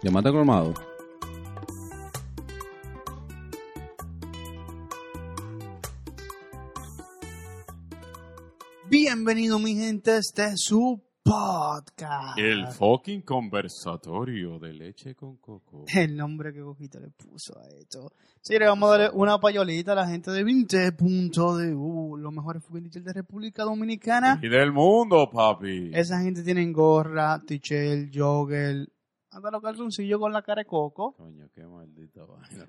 Llamate colmado. Bienvenido mi gente, este es su podcast. El fucking conversatorio de leche con coco. El nombre que Coquito le puso a esto. Sí, le vamos a darle una payolita a la gente de 20.du, los mejores furniture de República Dominicana. Y del mundo, papi. Esa gente tiene gorra, tichel, jogger, hasta los calzoncillos con la cara de coco. Coño, qué maldita vaina.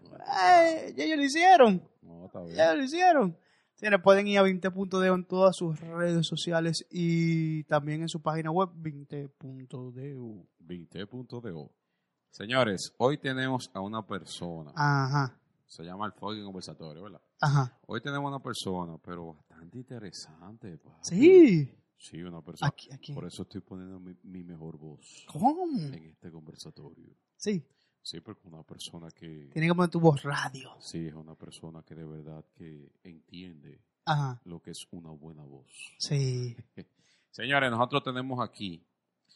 Ya ellos lo hicieron. No, está bien. Ya ellos lo hicieron. Señores, pueden ir a 20.de en todas sus redes sociales y también en su página web 20.du. 20.do. Señores, hoy tenemos a una persona. Ajá, Se llama el fucking conversatorio, ¿verdad? ajá. Hoy tenemos una persona, pero bastante interesante. Sí. Sí, una persona. Aquí, aquí. Por eso estoy poniendo mi, mi mejor voz ¿Cómo? en este conversatorio. Sí. Sí, porque una persona que... Tiene que poner tu voz radio. Sí, es una persona que de verdad que entiende Ajá. lo que es una buena voz. Sí. Señores, nosotros tenemos aquí,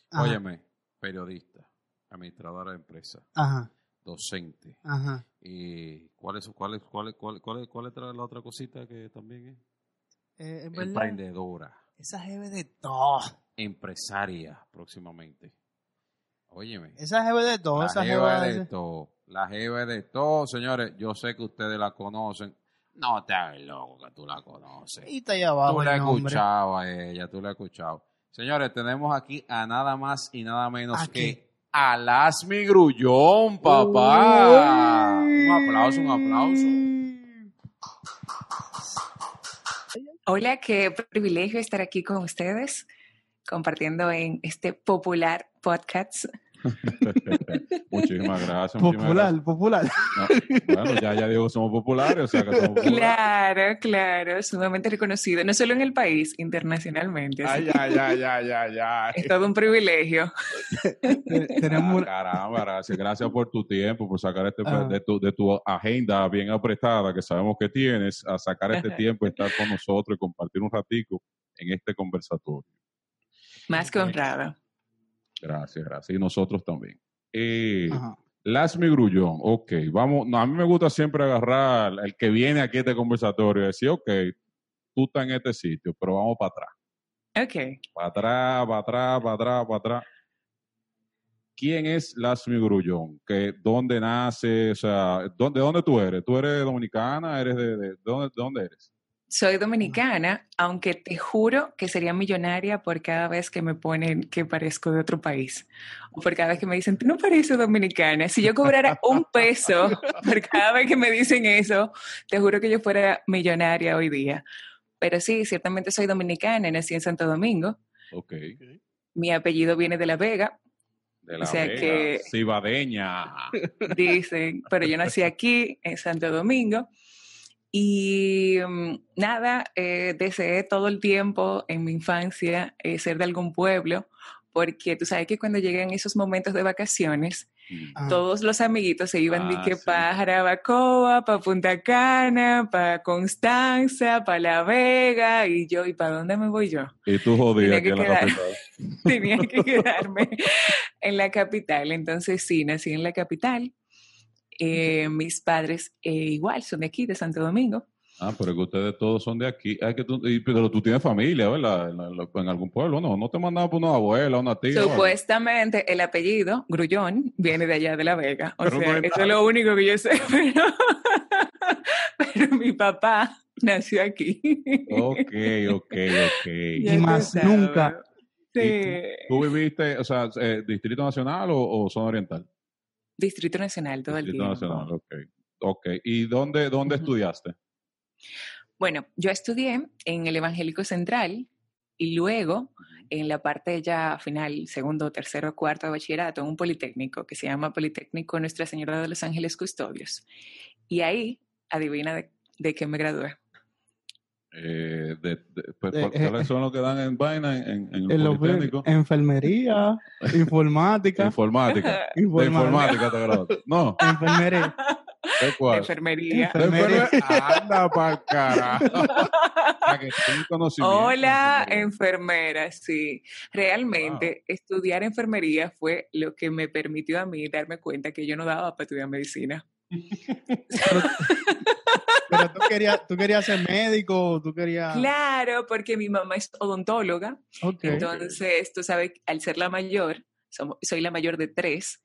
Ajá. óyeme, periodista, administradora de empresa, Ajá. docente. Ajá. Eh, ¿Cuál es, cuál es, cuál es, cuál, cuál es, cuál es la otra cosita que también es? Eh, en Emprendedora, esa jeve de todo. empresaria próximamente. Óyeme. Esa jeve de todo. La Esa jeva de todo. La jeva de todo, señores. Yo sé que ustedes la conocen. No te hagas loco que tú la conoces. Y está allá abajo Tú la escuchado a ella, tú la has escuchado. Señores, tenemos aquí a nada más y nada menos ¿A que a Lasmi Grullón, papá. Uy. Un aplauso, un aplauso. Hola, qué privilegio estar aquí con ustedes, compartiendo en este popular podcast. muchísimas gracias. muchísimas Popular, popular. No, bueno, ya, ya digo que somos populares, o sea que somos populares. Claro, claro, sumamente reconocido, no solo en el país, internacionalmente. Ay, ay, ay, ay, ay, ay. Es todo un privilegio. Tenemos Ah, caramba, gracias. Gracias por tu tiempo, por sacar este Ajá. de tu, de tu agenda bien apretada que sabemos que tienes, a sacar este Ajá. tiempo, estar con nosotros y compartir un ratico en este conversatorio. Más que honrado. Gracias, gracias. Y nosotros también. Eh, Ajá. Lasmi Grullón, ok, vamos, no, a mí me gusta siempre agarrar el que viene aquí a este conversatorio y decir, ok, tú estás en este sitio, pero vamos para atrás. Ok. Para atrás, para atrás, para atrás, para atrás. ¿Quién es Lasmi Grullón? ¿Que, ¿Dónde nace? O sea, ¿dónde, ¿de dónde tú eres? ¿Tú eres dominicana? ¿Eres de, de- de dónde, de dónde eres? Soy dominicana, aunque te juro que sería millonaria por cada vez que me ponen que parezco de otro país. O por cada vez que me dicen, tú no pareces dominicana. Si yo cobrara un peso por cada vez que me dicen eso, te juro que yo fuera millonaria hoy día. Pero sí, ciertamente soy dominicana, nací en Santo Domingo. Ok. Mi apellido viene de La Vega, De la O sea Vega, que- Cibadeña. dicen, pero yo nací aquí, en Santo Domingo. Y mm, nada, eh, deseé todo el tiempo en mi infancia eh, ser de algún pueblo, porque tú sabes que cuando llegan esos momentos de vacaciones, Ajá. todos los amiguitos se iban de Ah, que sí. para Jarabacoa, para Punta Cana, para Constanza, para La Vega, y yo, ¿y para dónde me voy yo? Y tú Tenía que aquí en la quedar. capital. tenía que quedarme en la capital. Entonces sí, nací en la capital. Eh, mis padres eh, igual son de aquí, de Santo Domingo. Ah, pero es que ustedes todos son de aquí. Ah, es que tú, y- pero tú tienes familia, ¿verdad? En, la- en algún pueblo, ¿no? No te mandaban por una abuela, una tía. Supuestamente el apellido, Grullón, viene de allá de La Vega. O Pero sea, eso es lo único que yo sé. Pero, pero mi papá nació aquí. Ok, ok, ok. Y más sabes. nunca. Sí. ¿Tú viviste, o sea, eh, Distrito Nacional o, o Zona Oriental? Distrito Nacional todo el Distrito tiempo. Nacional, ok. Ok. ¿Y dónde, dónde estudiaste? Bueno, yo estudié en el Evangélico Central y luego en la parte ya final, segundo, tercero, cuarto de bachillerato, en un politécnico que se llama Politécnico Nuestra Señora de los Ángeles Custodios. Y ahí, adivina de, de qué me gradué. Eh, de, de- pues, Eh, ¿cuál- eh, ¿Cuáles son los que dan en vaina en, en, en el En los Politécnico? enfermería, informática, Informática. De informática, te graduaste. No, enfermería. ¿De cuál? enfermería. Enfermería. Anda pa'l carajo. Para que. Hola, enfermera, sí. Realmente, estudiar enfermería fue lo que me permitió a mí darme cuenta que yo no daba para estudiar medicina. Pero tú querías, tú querías ser médico, tú querías... Claro, porque mi mamá es odontóloga, Ok. entonces tú sabes, al ser la mayor, soy la mayor de tres,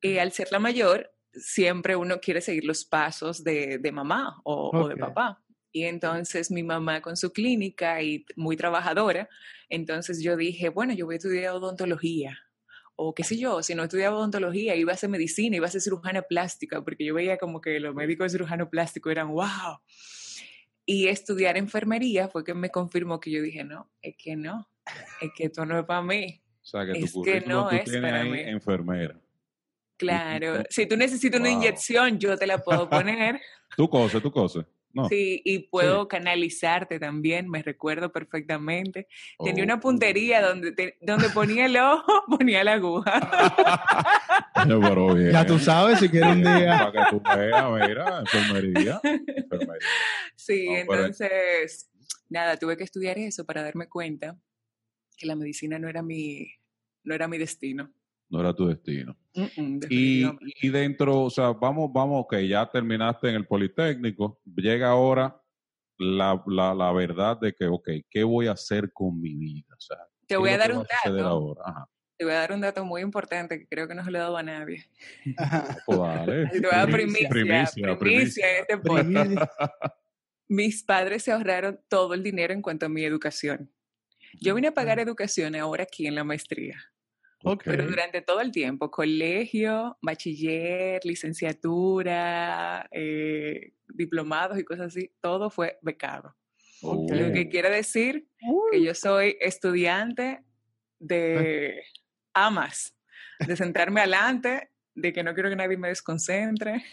y al ser la mayor, siempre uno quiere seguir los pasos de, de mamá o, o de papá. Y entonces mi mamá con su clínica y muy trabajadora, entonces yo dije, bueno, yo voy a estudiar odontología. O qué sé yo, si no estudiaba odontología, iba a hacer medicina, iba a ser cirujana plástica, porque yo veía como que los médicos de cirujano plástico eran wow. Y estudiar enfermería fue que me confirmó que yo dije, no, es que no, es que esto no es para mí. O sea, que tu es que no tú es tienes para ahí mí. enfermera. Claro, si tú necesitas una inyección, yo te la puedo poner. Tú coses, tú coses. No. Sí, y puedo canalizarte también, me recuerdo perfectamente. Tenía Oh. una puntería donde, te- donde ponía el ojo, ponía la aguja. Pero bien. Ya tú sabes, si quieres un día... Para que tú veas, mira, enfermería. enfermería. Sí, No, pero- entonces, nada, tuve que estudiar eso para darme cuenta que la medicina no era mi, no era mi destino. No era tu destino. Mm, mm, Y, y dentro, o sea, vamos, vamos, que ya terminaste en el Politécnico, llega ahora la, la, la verdad de que, ok, ¿qué voy a hacer con mi vida? O sea, Te ¿qué voy a dar un dato. ahora? Ajá. Te voy a dar un dato muy importante que creo que no se lo he dado a nadie. Pues dale. Te voy a dar primicia, Primicia, primicia, en este podcast. Mis padres se ahorraron todo el dinero en cuanto a mi educación. Yo vine a pagar educación ahora aquí en la maestría, Pero durante todo el tiempo, colegio, bachiller, licenciatura, eh, diplomados y cosas así, todo fue becado. Lo que quiere decir que yo soy estudiante de amas, de sentarme adelante, de que no quiero que nadie me desconcentre.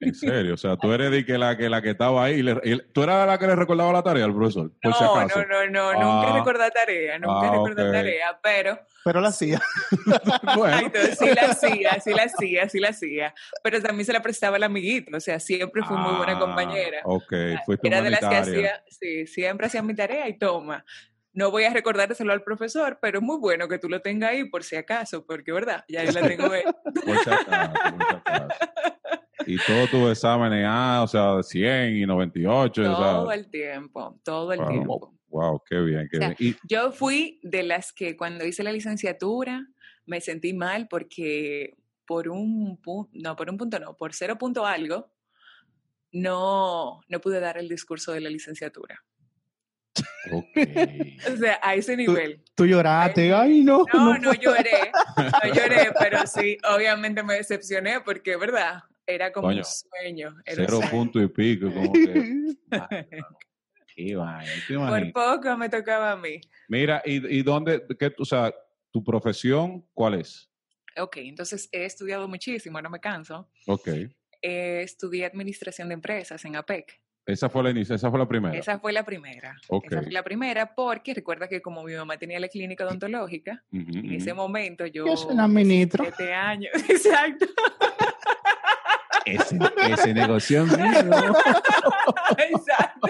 En serio, o sea, tú eres de que la que, la que estaba ahí, y le- y tú eras la que le recordaba la tarea al profesor, por si No, acaso. no, no, no, nunca Ah. recordar tarea, nunca Ah, recordar ok. tarea, pero Pero la hacía. Bueno, Ay, entonces sí la hacía, sí la hacía, sí la hacía. Pero también se la prestaba al amiguito, o sea, siempre fui muy buena ah, compañera. Ok, fuiste Era de las que hacía, sí, siempre hacía mi tarea y toma. No voy a recordárselo al profesor, pero es muy bueno que tú lo tengas ahí por si acaso, porque, ¿verdad? Ya yo la tengo ahí. Por si acaso, por si acaso. Y todos tus exámenes, ah, o sea, de 100 y 98. o sea, todo el tiempo, todo el Wow. tiempo. Wow, qué bien, qué O sea, bien. Y, Yo fui de las que cuando hice la licenciatura me sentí mal porque por un punto, no, por un punto no, por cero punto algo, no, no pude dar el discurso de la licenciatura. ok. O sea, a ese nivel. Tú lloraste. Ay, no. No, no lloré, no lloré, pero sí, obviamente me decepcioné porque, ¿verdad? Era como Coño, un sueño. Era un Cero sueño. punto y pico, como que. Ay, qué vaina, ¿te Por poco me tocaba a mí. Mira, ¿y, y dónde, qué, o sea, tu profesión, cuál es? Ok, entonces he estudiado muchísimo, no me canso. Ok. Eh, estudié administración de empresas en APEC. Esa fue la inicia, esa fue la primera. Esa fue la primera. Ok. Esa fue la primera porque recuerda que como mi mamá tenía la clínica odontológica, Ujú, en ese momento yo... Yo soy la ministra. Siete años, exacto. Ese, ese negocio mío. exacto.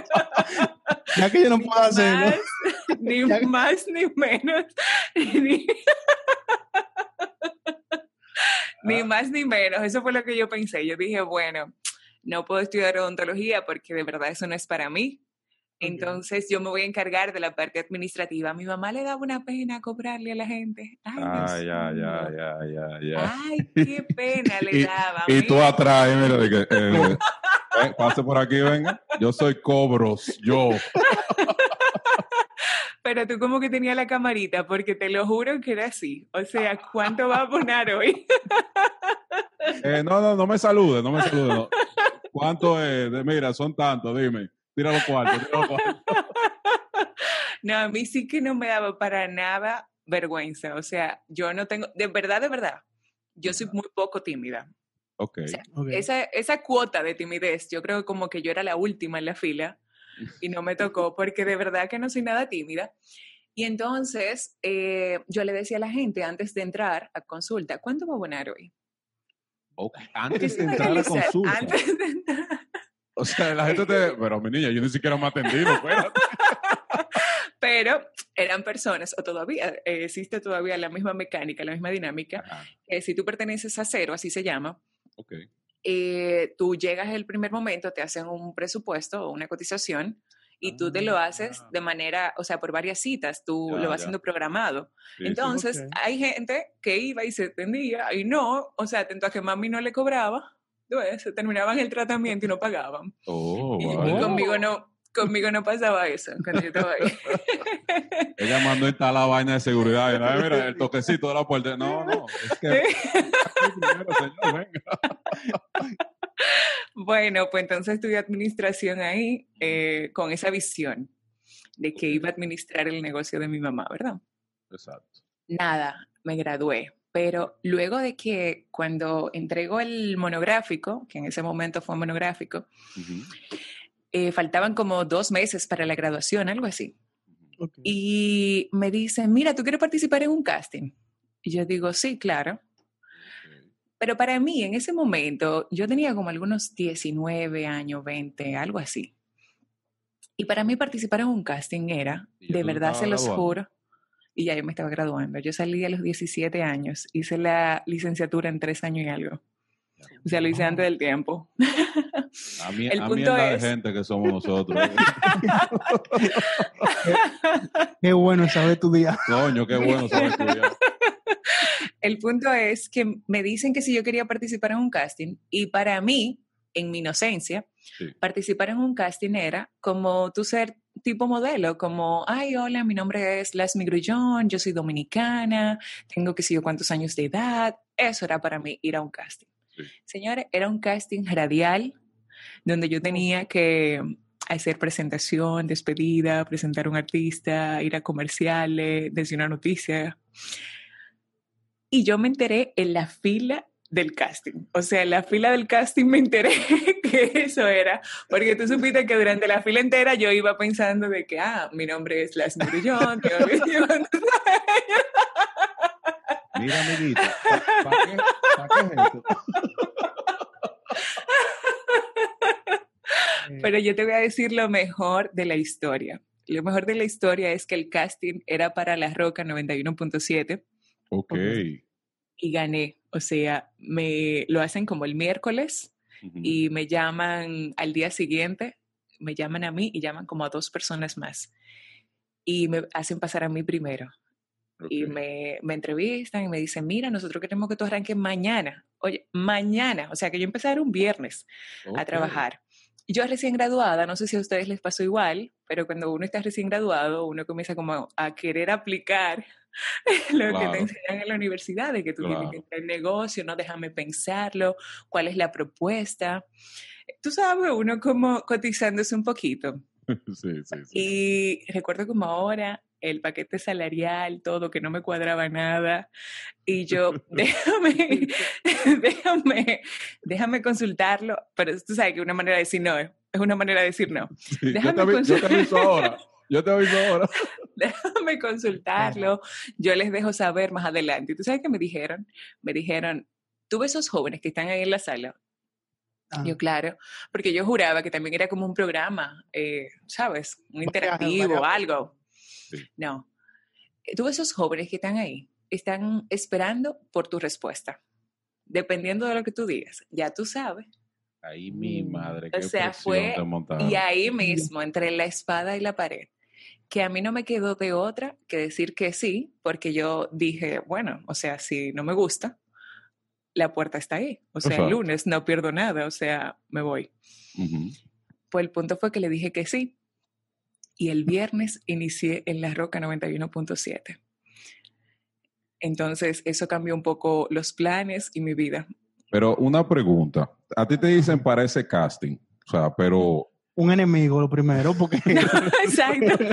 Ya que yo no Ni puedo hacerlo. ni Ya- más ni menos. Ni, ni más ni menos. Eso fue lo que yo pensé. Yo dije, bueno, no puedo estudiar odontología porque de verdad eso no es para mí. Entonces yo me voy a encargar de la parte administrativa. Mi mamá le daba una pena cobrarle a la gente. Ay, Ah, ya, ya, ya, ya, ya. Ay, qué pena le daba. Y tú atrás, mira, de que, eh, eh, pase por aquí, venga. Yo soy cobros, yo. Pero tú como que tenías la camarita, porque te lo juro que era así. O sea, ¿cuánto va a poner hoy? Eh, no, no, no me salude, no me salude. no. ¿Cuánto es? Mira, son tantos, dime. Tira los cuartos, tira los cuartos. No, a mí sí que no me daba para nada vergüenza. O sea, yo no tengo, de verdad, de verdad, yo soy muy poco tímida. Ok. sea, Ok. Esa, esa cuota de timidez, yo creo como que yo era la última en la fila y no me tocó porque de verdad que no soy nada tímida. Y entonces eh, yo le decía a la gente antes de entrar a consulta, ¿cuánto va a abonar hoy? Ok, Antes de entrar a consulta. antes de entrar. O sea, la gente te... Pero mi niña, yo ni siquiera me atendí, no, espérate. Pero eran personas, o todavía eh, existe todavía la misma mecánica, la misma dinámica, que si tú perteneces a cero, así se llama, ok. eh, tú llegas el primer momento, te hacen un presupuesto o una cotización y tú te lo haces Ah. de manera, o sea, por varias citas, tú Ya, lo vas ya. haciendo programado. Sí, sí. Entonces, hay gente que iba y se atendía y no, o sea, atento a que mami no le cobraba, pues, se terminaban el tratamiento y no pagaban. Oh, Y, conmigo no, conmigo no pasaba eso cuando yo estaba ahí. Ella mandó a instalar la vaina de seguridad. Y, "Ay, mira, el toquecito de la puerta. No, no, es que... Primero, señor, venga. Bueno, pues entonces estudié administración ahí eh, con esa visión de que iba a administrar el negocio de mi mamá, ¿verdad? Exacto. Nada, me gradué. Pero luego de que cuando entregó el monográfico, que en ese momento fue monográfico, eh, faltaban como dos meses para la graduación, algo así. Y me dicen, mira, ¿tú quieres participar en un casting? Y yo digo, sí, claro. Pero para mí, en ese momento, yo tenía como algunos 19 años, 20, algo así. Y para mí participar en un casting era, de verdad se los juro, y ya yo me estaba graduando. Yo salí a los 17 años, hice la licenciatura en tres años y algo. O sea, lo hice antes del tiempo. A mí, El a punto es- de gente que somos nosotros. Qué bueno saber tu día. Coño, qué bueno saber estudiar. El punto es que me dicen que si yo quería participar en un casting, y para mí, en mi inocencia, Sí. participar en un casting era como tú ser tipo modelo, como, ay, hola, mi nombre es Lasmi Grullón, yo soy dominicana, tengo que sé yo cuántos años de edad. Eso era para mí ir a un casting. Sí. Señores, era un casting radial donde yo tenía que hacer presentación, despedida, presentar a un artista, ir a comerciales, decir una noticia. Y yo me enteré en la fila del casting. O sea, en la fila del casting me enteré que eso era, porque tú supiste que durante la fila entera yo iba pensando de que, ah, mi nombre es Las Grullón, tengo 21 años. Mira, amiguita, ¿para qué, pa qué es esto? Pero yo te voy a decir lo mejor de la historia. Lo mejor de la historia es que el casting era para La Roca 91.7 Ok. y gané. O sea, me lo hacen como el miércoles y me llaman al día siguiente, me llaman a mí y llaman como a dos personas más. Y me hacen pasar a mí primero. Y me, me entrevistan y me dicen, mira, nosotros queremos que tú arranques mañana. Oye, mañana. O sea, que yo dar un viernes a trabajar. Yo recién graduada, no sé si a ustedes les pasó igual, pero cuando uno está recién graduado, uno comienza como a querer aplicar lo que te enseñan en la universidad, de que tú tienes Claro. que entrar en negocio, no déjame pensarlo, cuál es la propuesta. Tú sabes, uno como cotizándose un poquito. Sí, sí, sí. Y recuerdo como ahora el paquete salarial, todo, que no me cuadraba nada. Y yo, déjame, déjame, déjame consultarlo. Pero tú sabes que una manera de decir no es es una manera de decir no. Sí, yo, déjame te, yo te ahora. Yo te aviso ahora. Déjame consultarlo. Yo les dejo saber más adelante. ¿Y tú sabes qué me dijeron? Me dijeron, tú ves esos jóvenes que están ahí en la sala. Ah, Yo, claro, porque yo juraba que también era como un programa, eh, ¿sabes? Un interactivo, algo. Sí. No. Eh, Tú ves esos jóvenes que están ahí, están esperando por tu respuesta. Dependiendo de lo que tú digas, ya tú sabes. Ahí mi madre, O qué sea, presión fue-. Y ahí mismo, entre la espada y la pared, que a mí no me quedó de otra que decir que sí, porque yo dije, bueno, o sea, si no me gusta, la puerta está ahí. O sea, el lunes no pierdo nada, o sea, me voy. Pues el punto fue que le dije que sí. Y el viernes inicié en La Roca 91.7. Entonces, eso cambió un poco los planes y mi vida. Pero una pregunta. A ti te dicen para ese casting. O sea, pero Un enemigo, lo primero, porque Exacto.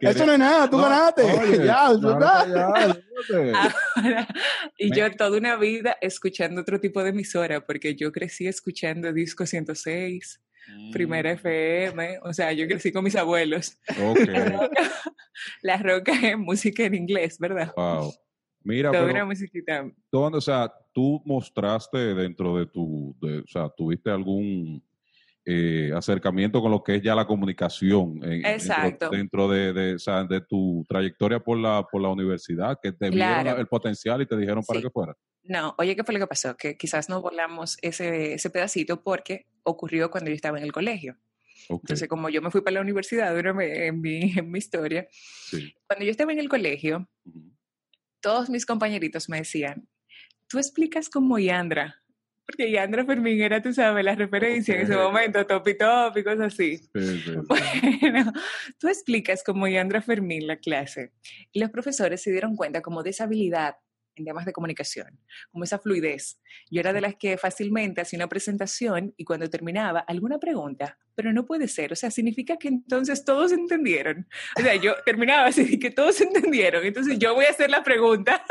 eso no es nada, tú No, ganaste. oye, ya, no, ya. Ahora, y Me- yo toda una vida escuchando otro tipo de emisora, porque yo crecí escuchando Disco 106, Primera FM, o sea, yo crecí con mis abuelos. Ok. La Roca es música en inglés, ¿verdad? Wow. Mira, Toda pero una musiquita. ¿dónde, o sea, tú mostraste dentro de tu, de- o sea, tuviste algún eh, acercamiento con lo que es ya la comunicación en- Exacto. dentro, de, de, o sea, de tu trayectoria por la, por la universidad, que te vieron el potencial y te dijeron para Sí. que fuera. No, oye, ¿qué fue lo que pasó? Que quizás no volamos ese, ese pedacito porque ocurrió cuando yo estaba en el colegio. Ok, Entonces, como yo me fui para la universidad en mi, en mi historia, sí. cuando yo estaba en el colegio, todos mis compañeritos me decían, tú explicas como Yandra, porque Yandra Fermín era, tú sabes, la referencia en ese momento, top y top y cosas así. Sí, sí. Bueno, tú explicas como Yandra Fermín la clase y los profesores se dieron cuenta como de esa habilidad en temas de comunicación, como esa fluidez. Yo era de las que fácilmente hacía una presentación y cuando terminaba, alguna pregunta, pero no puede ser, o sea, significa que entonces todos entendieron. O sea, yo terminaba así, que todos entendieron, entonces yo voy a hacer la pregunta.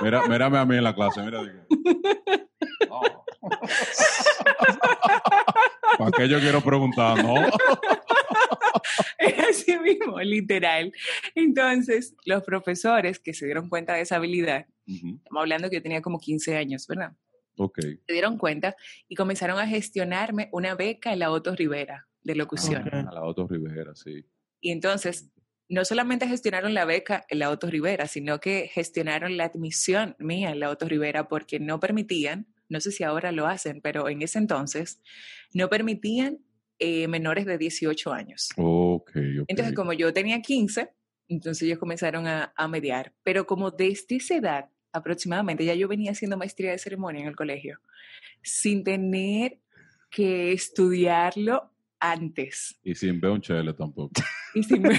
Mira, mírame a mí en la clase, mira. No. ¿Para qué yo quiero preguntar, no? Así mismo, literal. Entonces, los profesores que se dieron cuenta de esa habilidad, estamos hablando que yo tenía como 15 años, ¿verdad? Ok. se dieron cuenta y comenzaron a gestionarme una beca en la Otto Rivera de locución. A la Otto Rivera, sí. Y entonces, no solamente gestionaron la beca en la Otto Rivera, sino que gestionaron la admisión mía en la Otto Rivera porque no permitían, no sé si ahora lo hacen, pero en ese entonces, no permitían eh, menores de 18 años. Ok, ok. Entonces, como yo tenía 15, entonces ellos comenzaron a, a mediar. Pero como desde esa edad aproximadamente, ya yo venía haciendo maestría de ceremonia en el colegio, sin tener que estudiarlo antes. Y sin ver un chele tampoco. Y sin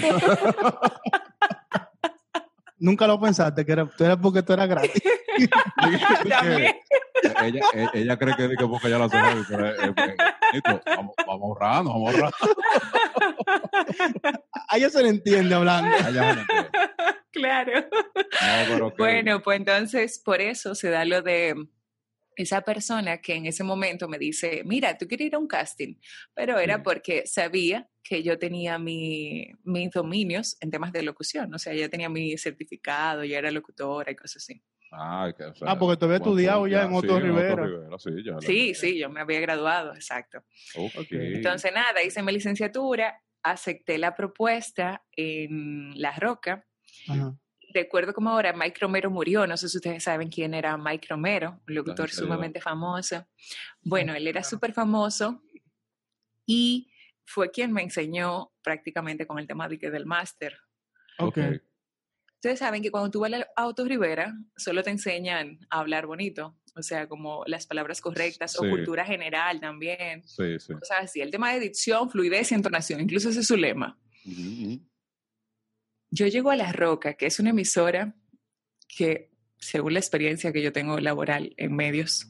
Nunca lo pensaste, que era, tú eras porque tú eras gratis. También. Ella, ella, ella cree que, que porque ella la hace heavy, pero es- es- Nito, vamos, vamos ahorrando, vamos ahorrando. A ella se le entiende hablando. A ella se le entiende. Claro. No, pero que- Bueno, pues entonces por eso se da lo de esa persona que en ese momento me dice, mira, tú quieres ir a un casting, pero era Sí. porque sabía que yo tenía mi, mis dominios en temas de locución, o sea, ya tenía mi certificado, ya era locutora y cosas así. Ah, que, o sea, Ah, porque te había estudiado ya en Otto sí, Rivera. sí, ya. Sí, sí, yo me había graduado, exacto. Entonces, nada, hice mi licenciatura, acepté la propuesta en La Roca. Ajá. Recuerdo como ahora Mike Romero murió, no sé si ustedes saben quién era Mike Romero, un locutor Gracias sumamente famoso. Bueno, él era súper famoso y fue quien me enseñó prácticamente con el tema de que del máster. Ok. Ustedes saben que cuando tú vas a Auto Rivera, solo te enseñan a hablar bonito, o sea, como las palabras correctas o cultura general también, Sí, sí. cosas así. El tema de dicción, fluidez y entonación, incluso ese es su lema. Yo llego a La Roca, que es una emisora que, según la experiencia que yo tengo laboral en medios,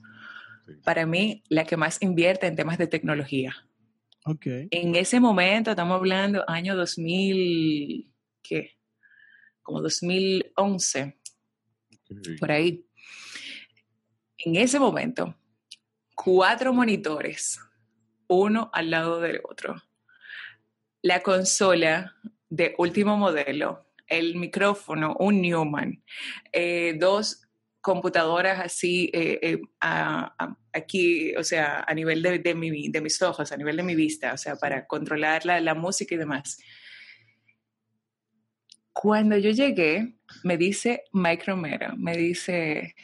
Sí. para mí la que más invierte en temas de tecnología. Ok. En ese momento, estamos hablando año 2000, ¿qué? Como 2011, Ok. por ahí. En ese momento, cuatro monitores, uno al lado del otro. La consola de último modelo, el micrófono, un Newman, eh, dos computadoras así eh, eh, a- a- aquí, o sea, a nivel de, de mi- de mis ojos, a nivel de mi vista, o sea, para controlar la, la música y demás. Cuando yo llegué, me dice Mike Romero, me dice,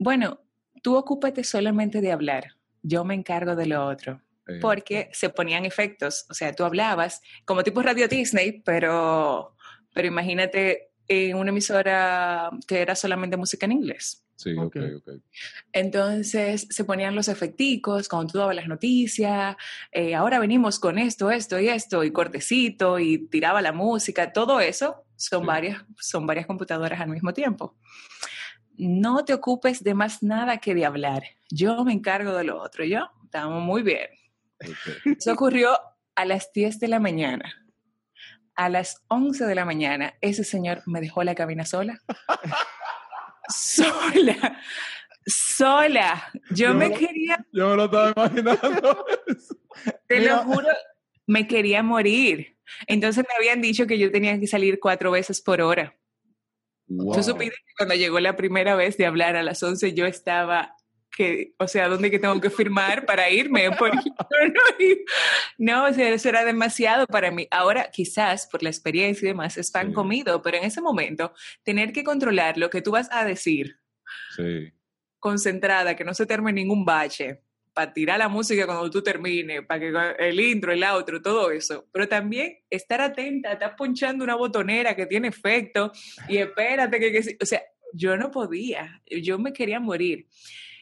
bueno, tú ocúpate solamente de hablar, yo me encargo de lo otro porque se ponían efectos. O sea, tú hablabas como tipo Radio Disney, pero, pero imagínate en una emisora que era solamente música en inglés. Sí, ok, Ok. ok. Entonces se ponían los efecticos cuando tú dabas las noticias, eh, ahora venimos con esto, esto y esto, y cortecito, y tiraba la música, todo eso son, Sí. varias, son varias computadoras al mismo tiempo. No te ocupes de más nada que de hablar. Yo me encargo de lo otro. Yo, estamos muy bien. ok. Eso ocurrió a las 10 de la mañana. A las 11 de la mañana, ese señor me dejó la cabina sola. sola. Sola. Yo Yo me lo- quería, Yo me lo estaba imaginando. te Mira. lo juro, me quería morir. Entonces me habían dicho que yo tenía que salir cuatro veces por hora. Wow. Tú supiste que cuando llegó la primera vez de hablar a las 11 yo estaba que, o sea, ¿dónde que tengo que firmar para irme? No, o sea, eso era demasiado para mí. Ahora, quizás por la experiencia y demás, es pan Sí. comido, pero en ese momento, tener que controlar lo que tú vas a decir, Sí. concentrada, que no se termine ningún bache, para tirar la música cuando tú termines, para que el intro, el outro, todo eso. Pero también estar atenta, estás ponchando una botonera que tiene efecto y espérate que, que o sea, yo no podía, yo me quería morir.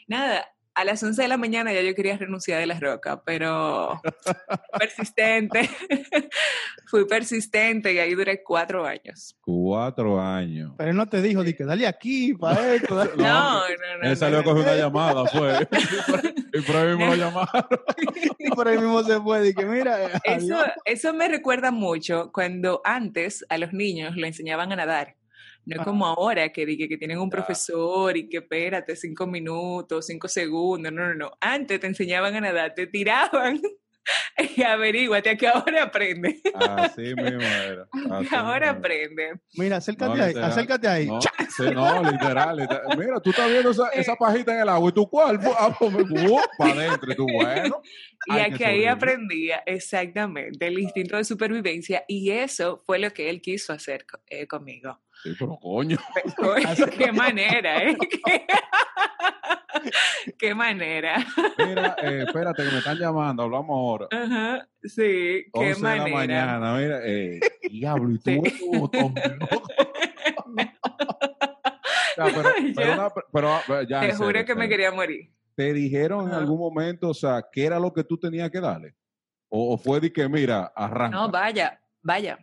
Nada, a las 11 de la mañana ya yo quería renunciar de la roca, pero persistente, fui persistente y ahí duré cuatro años. Cuatro años. Pero él no te dijo, di que dale aquí, para esto. No, No, no, no. Él salió a coger una llamada, fue. y por ahí mismo lo llamaron. Y por ahí mismo se fue, di que mira, Eso, eso me recuerda mucho cuando antes a los niños le enseñaban a nadar. No es como ahora que, di que, tienen un profesor y que espérate cinco minutos, cinco segundos. No, no, no. Antes te enseñaban a nadar, te tiraban y averíguate a que ahora aprende. Así mismo era. Así Que ahora mismo. aprende. Mira, acércate No, ahí, literal. acércate ahí. No, sí, no, literal, literal. Mira, tú estás viendo esa, esa pajita en el agua y tu cuerpo, para adentro. Y tú, bueno. Y hay a que que ahí aprendía exactamente el instinto de supervivencia y eso fue lo que él quiso hacer eh, conmigo. Sí, pero coño. qué manera, ¿eh? Qué, qué manera. Mira, eh, espérate que me están llamando, hablamos ahora. Ajora, sí, qué 11 de la manera. mañana, mira, eh, diablo, y tú Sí. loco. Ya, pero, pero, una- pero, ah, ya, Te juro serio, que me quería morir. ¿Te dijeron en Ajá. algún momento, o sea, qué era lo que tú tenías que darle? ¿O, o fue de que, mira, arranca? No, vaya, vaya.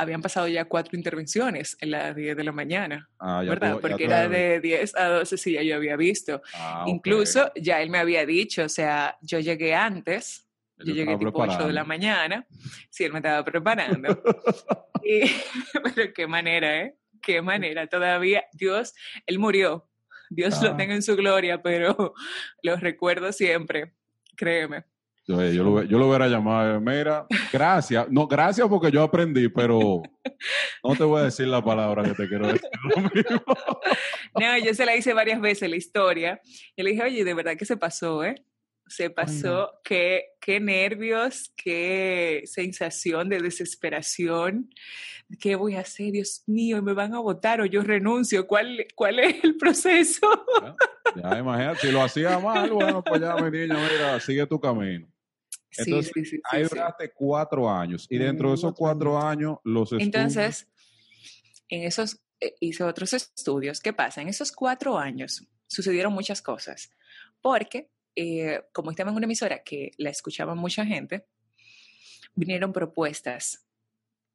Habían pasado ya cuatro intervenciones en las 10 de la mañana, Ah, ¿verdad? tú- Porque era de 10 a 12, sí, ya yo había visto. Ah. Incluso ya él me había dicho, o sea, yo llegué antes, yo llegué tipo 8 de la preparando. mañana, sí, él me estaba preparando. Y, pero qué manera, ¿eh? Qué manera. Todavía, Dios, él murió. Dios Ah. lo tenga en su gloria, pero lo recuerdo siempre, créeme. Yo, yo, lo, yo lo hubiera llamado, eh, mira, gracias. No, gracias porque yo aprendí, pero no te voy a decir la palabra que te quiero decir. lo mismo. No, yo se la hice varias veces la historia. Y le dije, oye, de verdad que se pasó, ¿eh? Se pasó, qué, qué nervios, qué sensación de desesperación. ¿Qué voy a hacer? Dios mío, me van a votar o yo renuncio. ¿Cuál, cuál es el proceso? Ya, imagínate, si lo hacía mal, bueno, pues ya, mi niña, mira, sigue tu camino. Sí, Entonces, sí, sí, sí, Ahí duraste cuatro años y dentro de esos Cuatro cuatro años, los estudios... Entonces, en esos eh, hice otros estudios. ¿Qué pasa? En esos cuatro años sucedieron muchas cosas, porque eh, como estaba en una emisora que la escuchaba mucha gente, vinieron propuestas.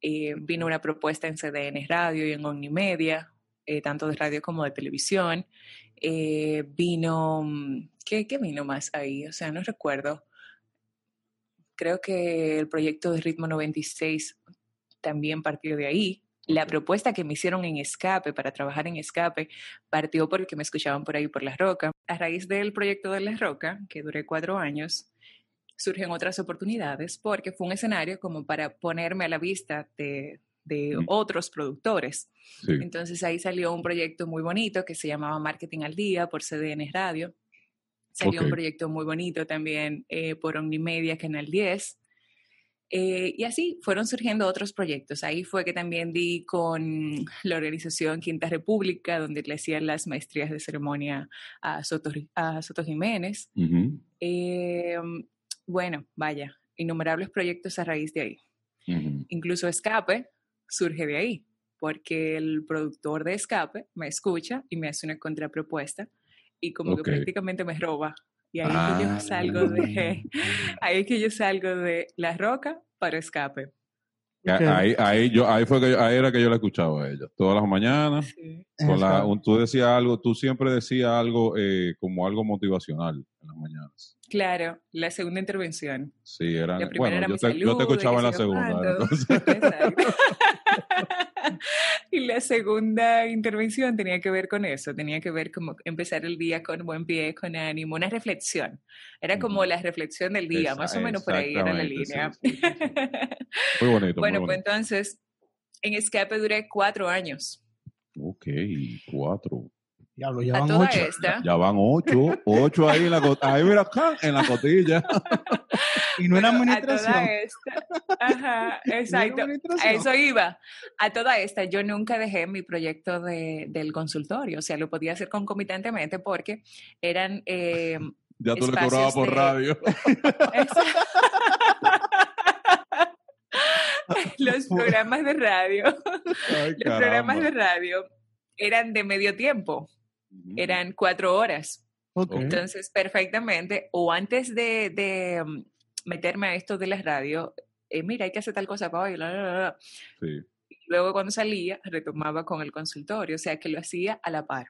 Eh, vino una propuesta en CDN Radio y en Omnimedia, eh, tanto de radio como de televisión. Eh, vino, ¿qué, ¿qué vino más ahí? O sea, no recuerdo. Creo que el proyecto de Ritmo 96 también partió de ahí. La propuesta que me hicieron en Escape, para trabajar en Escape, partió porque me escuchaban por ahí por La Roca. A raíz del proyecto de La Roca, que duré cuatro años, surgen otras oportunidades porque fue un escenario como para ponerme a la vista de, de otros productores. Sí. Entonces ahí salió un proyecto muy bonito que se llamaba Marketing al Día por CDN Radio. Salió un proyecto muy bonito también eh, por Omnimedia Canal 10. Eh, y así fueron surgiendo otros proyectos. Ahí fue que también di con la organización Quinta República, donde le hacían las maestrías de ceremonia a Soto, a Soto Jiménez. Eh, bueno, vaya, innumerables proyectos a raíz de ahí. Incluso Escape surge de ahí, porque el productor de Escape me escucha y me hace una contrapropuesta y como que prácticamente me roba. Y ahí es que Ah. yo salgo de, ahí es que yo salgo de La Roca para Escape. Ya, Ok. Ahí, ahí, yo, ahí, fue que yo- ahí era que yo la escuchaba a ella. Todas las mañanas. Sí. Con la, un- tú decías algo, tú siempre decías algo eh, como algo motivacional en las mañanas. Claro, la segunda intervención. Sí, eran, La primera bueno, era yo mi te, yo salud, te escuchaba en la yo segunda. y la segunda intervención tenía que ver con eso, tenía que ver como empezar el día con buen pie, con ánimo, una reflexión. Era como la reflexión del día, Esa- más o menos por ahí era la línea. sí, sí, sí. Muy bonito. bueno, muy pues entonces en Escape duré cuatro años. Ok, cuatro. Diablo, ya A van ocho. esta, Ya van ocho, ocho ahí en la cotilla. Ahí mira acá, en la cotilla. Y no era pero a administración. toda esta, ajá, No exacto. A administración. eso iba. A toda esta, yo nunca dejé mi proyecto de, del consultorio, o sea, lo podía hacer concomitantemente porque eran eh, Ya tú le Espacios cobrabas por de- radio. los programas de radio, Ay, los programas de radio eran de medio tiempo. Eran cuatro horas. Entonces, perfectamente, o antes de, de, mm, meterme a esto de la radio, eh, mira, hay que hacer tal cosa para hoy, bla, bla, bla, bla. Sí. Luego cuando salía, retomaba con el consultorio, o sea que lo hacía a la par.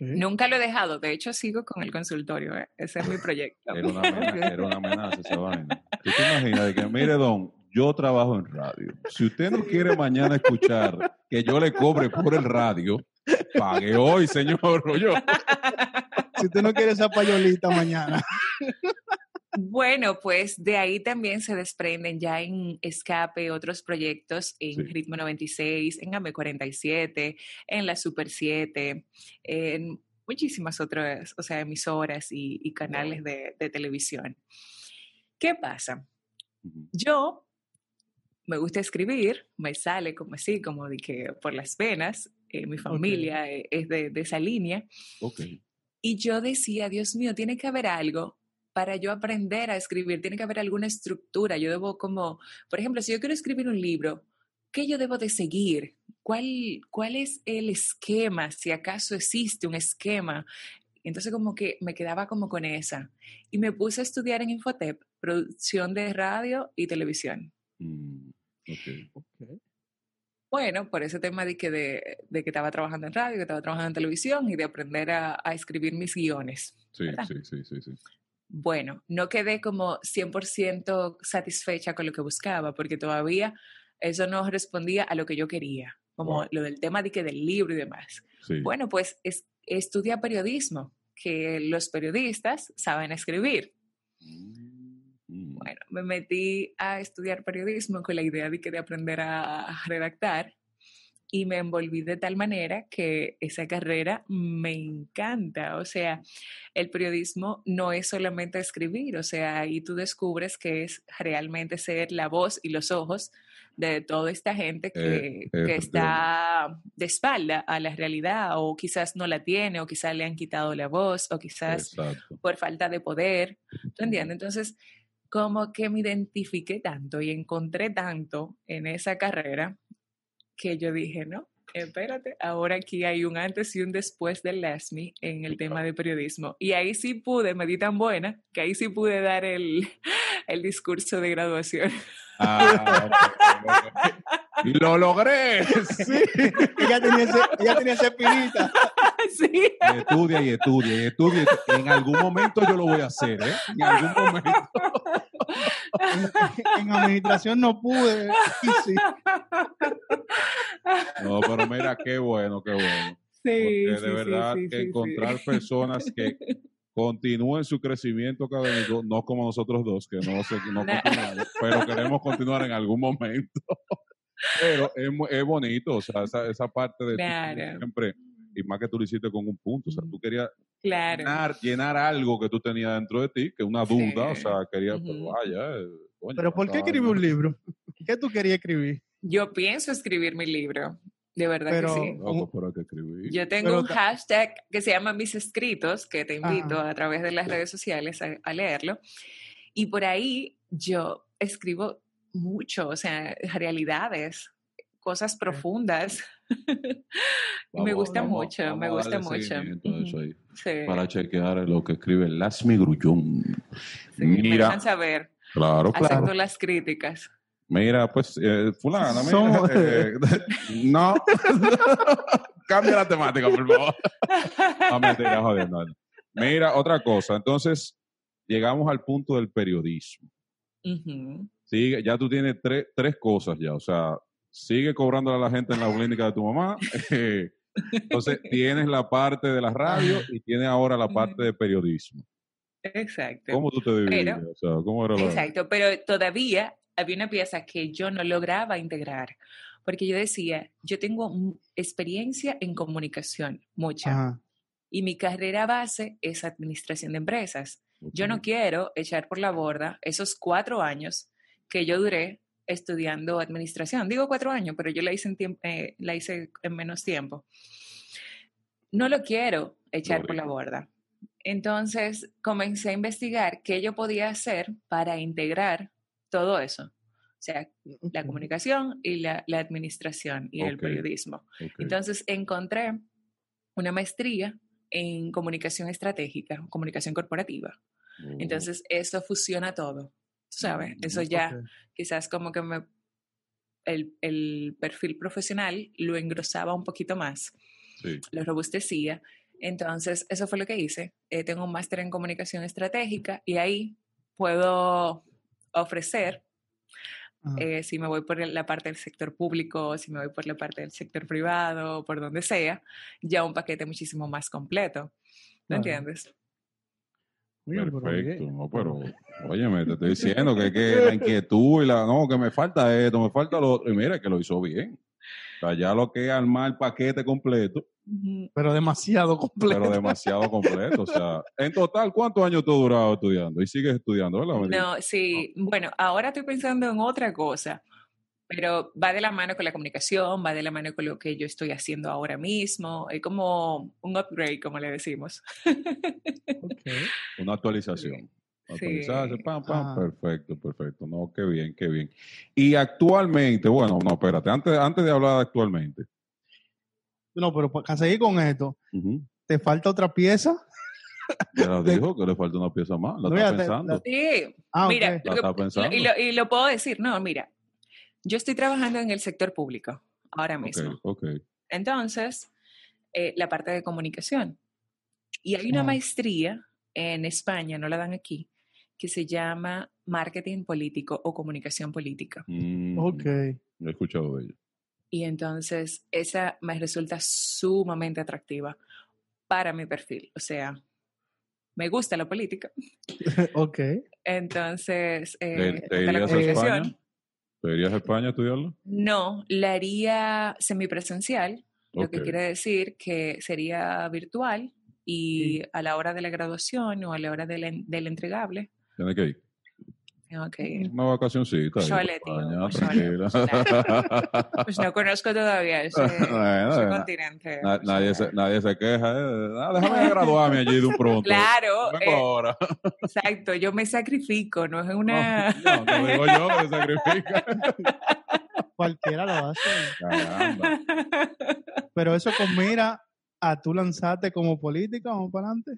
Nunca lo he dejado, de hecho sigo con el consultorio, ¿eh? ese es mi proyecto. Era una amenaza, era una amenaza esa vaina. ¿Tú te imaginas de que, mire, don, yo trabajo en radio. Si usted no quiere mañana escuchar que yo le cobre por el radio, pague hoy, señor. Yo. Si usted no quiere esa payolita mañana. Bueno, pues de ahí también se desprenden ya en Escape otros proyectos en Sí. Ritmo 96, en AME 47, en la Super 7, en muchísimas otras, o sea, emisoras y, y canales de, de televisión. ¿Qué pasa? Yo me gusta escribir, me sale como así, como de que por las venas, eh, mi familia eh, es de, de esa línea. Ok. Y yo decía, Dios mío, tiene que haber algo para yo aprender a escribir, tiene que haber alguna estructura. Yo debo como, por ejemplo, si yo quiero escribir un libro, ¿qué yo debo de seguir? ¿Cuál, cuál es el esquema? Si acaso existe un esquema. Entonces como que me quedaba como con esa. Y me puse a estudiar en Infotep, producción de radio y televisión. Mm, ok. Bueno, por ese tema de que, de, de que estaba trabajando en radio, que estaba trabajando en televisión y de aprender a, a escribir mis guiones. Sí, sí, sí, sí, sí. Bueno, no quedé como 100% satisfecha con lo que buscaba, porque todavía eso no respondía a lo que yo quería, como Wow. lo del tema de que del libro y demás. sí. Bueno, pues es, estudia periodismo, que los periodistas saben escribir. Mm, Bueno, me metí a estudiar periodismo con la idea de que de aprender a, redactar y me envolví de tal manera que esa carrera me encanta. O sea, el periodismo no es solamente escribir, o sea, ahí tú descubres que es realmente ser la voz y los ojos de toda esta gente que, que está de espalda a la realidad o quizás no la tiene o quizás le han quitado la voz o quizás Exacto. por falta de poder. ¿Tú entiendes? Entonces, como que me identifiqué tanto y encontré tanto en esa carrera que yo dije, no, espérate, ahora aquí hay un antes y un después del LASMI en el tema de periodismo. Y ahí sí pude, me di tan buena, que ahí sí pude dar el, el discurso de graduación. Ah, ok, ok, ok. Y lo logré. Sí. ella, tenía ese, ella tenía esa espinita. sí. Y estudia y estudia y estudia. En algún momento yo lo voy a hacer, ¿eh? En algún momento. En, en administración no pude. Sí. No, pero mira, qué bueno, qué bueno. Sí, Porque de sí, verdad sí, que encontrar personas que continúen su crecimiento académico, no como nosotros dos, que no, sé, no continuamos, pero queremos continuar en algún momento. Pero es, es bonito, o sea, esa, esa parte de Claro. siempre, y más que tú lo hiciste con un punto, o sea, tú querías Claro. llenar, llenar algo que tú tenías dentro de ti, que una duda, o Sí. sea, querías, pues, Ujú. vaya, eh, coño, Pero ¿por qué escribir un libro? ¿Qué tú querías escribir? Yo pienso escribir mi libro, de verdad Pero- que sí. Pero que escribir. Yo tengo Pero un ta- hashtag que se llama Mis Escritos, que te invito Ajá. a través de las redes sociales a, a leerlo. Y por ahí yo escribo mucho, o sea, realidades, cosas profundas. Me gusta vamos- mucho, vamos me gusta mucho. seguimiento a eso Ujú. ahí, Sí, Para chequear lo que escribe Lasmi Grullón. sí, me Mira, dejan saber, claro, claro. acepto las críticas. Mira, pues, eh, fulana, mira, Somos- eh, no. Cambia la temática, por favor. No, mentira, jodiendo. Mira, otra cosa. Entonces, llegamos al punto del periodismo. Ujú. Sigue, ya tú tienes tres, tres cosas ya. O sea, sigue cobrándole a la gente en la clínica de tu mamá. eh, entonces, tienes la parte de la radio y tienes ahora la parte de periodismo. Exacto. ¿Cómo tú te dividías? Pero- o sea, ¿cómo era la- Exacto, pero todavía había una pieza que yo no lograba integrar, porque yo decía, yo tengo experiencia en comunicación, mucha, Ajá. y mi carrera base es administración de empresas. Yo no quiero echar por la borda esos cuatro años que yo duré estudiando administración. Digo cuatro años, pero yo la hice en, eh, la hice en menos tiempo. No lo quiero echar por la borda. Entonces comencé a investigar qué yo podía hacer para integrar todo eso. O sea, la comunicación y la, la administración y el Ok. periodismo. Ok. Entonces encontré una maestría en comunicación estratégica, comunicación corporativa. Oh, Entonces eso fusiona todo, ¿sabes? Eso Mm, ya Ok. quizás como que me, el, el perfil profesional lo engrosaba un poquito más, sí. lo robustecía. Entonces eso fue lo que hice. Eh, tengo un máster en comunicación estratégica y ahí puedo ofrecer eh, si me voy por la parte del sector público, si me voy por la parte del sector privado, por donde sea, ya un paquete muchísimo más completo. ¿No Claro. entiendes? Perfecto, no, pero, óyeme, te estoy diciendo que, que la inquietud y la, no, que me falta esto, me falta lo otro, y mira que lo hizo bien. O sea, ya lo que es armar el paquete completo. Pero demasiado completo. pero demasiado completo. O sea, en total, ¿cuántos años tú has durado estudiando? Y sigues estudiando, ¿verdad? No, sí, bueno, ahora estoy pensando en otra cosa, pero va de la mano con la comunicación, va de la mano con lo que yo estoy haciendo ahora mismo, es como un upgrade, como le decimos. Ok. Una actualización. Actualizarse, Sí. pam, pam, Ajá. perfecto, perfecto. No, qué bien, qué bien. Y actualmente, bueno, no, espérate, antes, antes de hablar actualmente. No, pero para seguir con esto, ¿te falta otra pieza? Ya lo dijo que le falta una pieza más. La No, está ya te- pensando. la- Sí, Ah, mira, lo que- está pensando. y, lo, y lo puedo decir, no, mira, yo estoy trabajando en el sector público ahora mismo. ok. Entonces, eh, la parte de comunicación. Y hay una Ah. maestría en España, no la dan aquí, que se llama marketing político o comunicación política. Mm, Ok. He escuchado de ella. Y entonces esa me resulta sumamente atractiva para mi perfil. O sea, me gusta la política. ok. Entonces, ¿Te, eh, te la comunicación. ¿Te irías a España a estudiarlo? No, la haría semipresencial, lo que quiere decir que sería virtual y a la hora de la graduación o a la hora del, del entregable, Tienes que ir. Tengo que ir. Una vacacioncita. por tío, España, pues. Pues no conozco todavía ese, Bueno, ese continente. Na- pues, nadie, se, nadie se queja. eh. Ah, déjame graduarme allí de un pronto. Claro, eh, ahora. exacto, yo me sacrifico, no es una... No, no, no digo yo que se sacrifica. Cualquiera lo hace. Caramba. Pero eso con mira a tú lanzarte como política, vamos para adelante.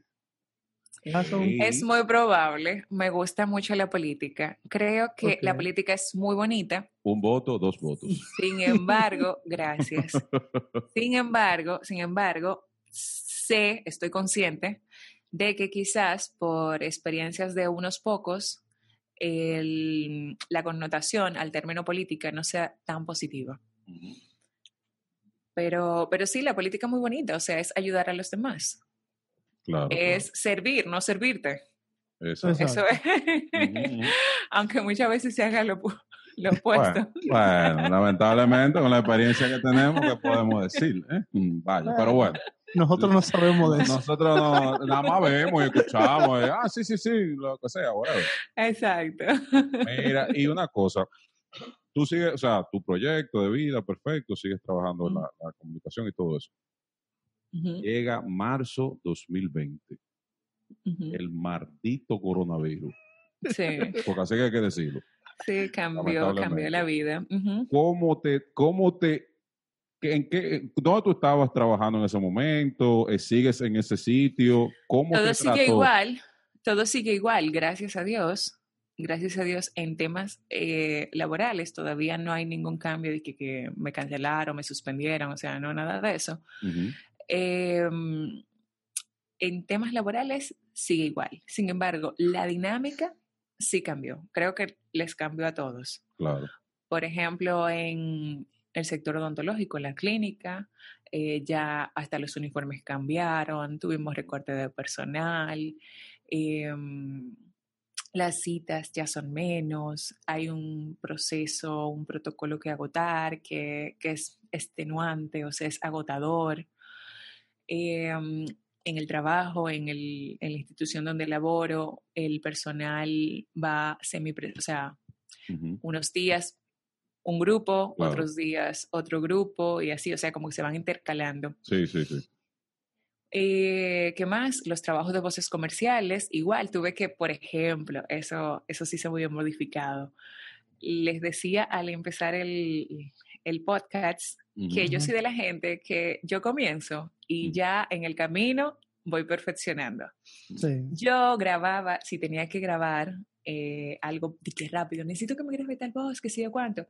Sí. Es muy probable, me gusta mucho la política. Creo que la política es muy bonita, Un voto, dos votos. sin embargo, gracias. Sin embargo, sin embargo, sé, estoy consciente de que quizás por experiencias de unos pocos, el- la connotación al término política no sea tan positiva. Pero, pero sí, la política es muy bonita, o sea, es ayudar a los demás. Claro. Es servir, no servirte. Exacto. Eso es. Aunque muchas veces se haga lo, pu- lo opuesto. Bueno, bueno, lamentablemente con la experiencia que tenemos, ¿qué podemos decir? eh? Mm, Vaya, pero bueno, Nosotros no sabemos de eso. nosotros no- nada más vemos y escuchamos. eh, ah, sí, sí, sí, lo que sea, whatever. Exacto. Mira, y una cosa, tú sigues, o sea, tu proyecto de vida, perfecto, sigues trabajando en la, la comunicación y todo eso. Ujú, Llega marzo 2020, ujú. el maldito coronavirus, Sí, porque así que hay que decirlo. sí, cambió, cambió la vida. Ujú. ¿Cómo te, cómo te, en qué, dónde tú estabas trabajando en ese momento? Eh, ¿Sigues en ese sitio? ¿Cómo Todo te sigue trató? igual, todo sigue igual, gracias a Dios. Gracias a Dios, en temas eh, laborales todavía no hay ningún cambio de que, que me cancelaron, me suspendieron, o sea, no nada de eso. Ujú, Em, en temas laborales sigue igual. Sin embargo, la dinámica sí cambió. Creo que les cambió a todos. Claro. Por ejemplo, en el sector odontológico, en la clínica, eh, ya hasta los uniformes cambiaron, tuvimos recorte de personal, em, las citas ya son menos, hay un proceso, un protocolo que agotar, que, que es extenuante, o sea, es agotador. Em, en el trabajo, en, el, en, la institución donde laboro, el personal va semi, o sea, unos días un grupo, otros días otro grupo y así, o sea, como que se van intercalando. Sí, sí, sí. Eh, ¿Qué más? Los trabajos de voces comerciales, igual tuve que, por ejemplo, eso, eso sí se había modificado. Les decía al empezar el, el podcast que yo soy de la gente que yo comienzo y ya en el camino voy perfeccionando. Sí. Yo grababa, si tenía que grabar eh, algo de que rápido, necesito que me grabe tal voz, que sé yo cuánto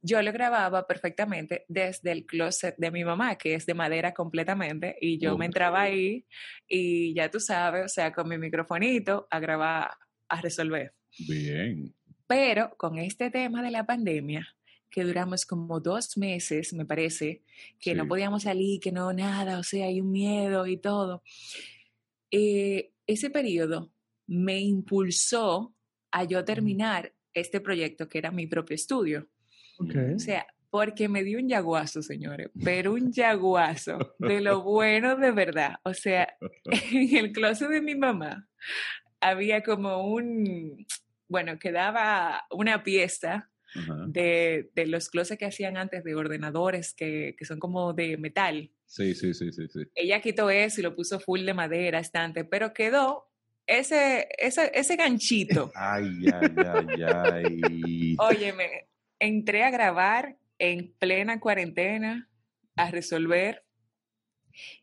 yo lo grababa perfectamente desde el closet de mi mamá, que es de madera completamente, y yo me entraba ahí y ya tú sabes, o sea, con mi microfonito a grabar, a resolver. Bien. Pero con este tema de la pandemia, que duramos como dos meses, me parece, que no podíamos salir, que no, nada, o sea, hay un miedo y todo. Eh, ese periodo me impulsó a yo terminar este proyecto que era mi propio estudio. O sea, porque me dio un yaguazo, señores, pero un yaguazo de lo bueno de verdad. O sea, en el closet de mi mamá había como un, bueno, quedaba una pieza de, de, los closets que hacían antes de ordenadores que, que, son como de metal. Sí, sí, sí, sí, sí. Ella quitó eso y lo puso full de madera, estante, pero quedó ese, ese, ese ganchito. Ay, ay, ay, ay. Óyeme, entré a grabar en plena cuarentena, a resolver.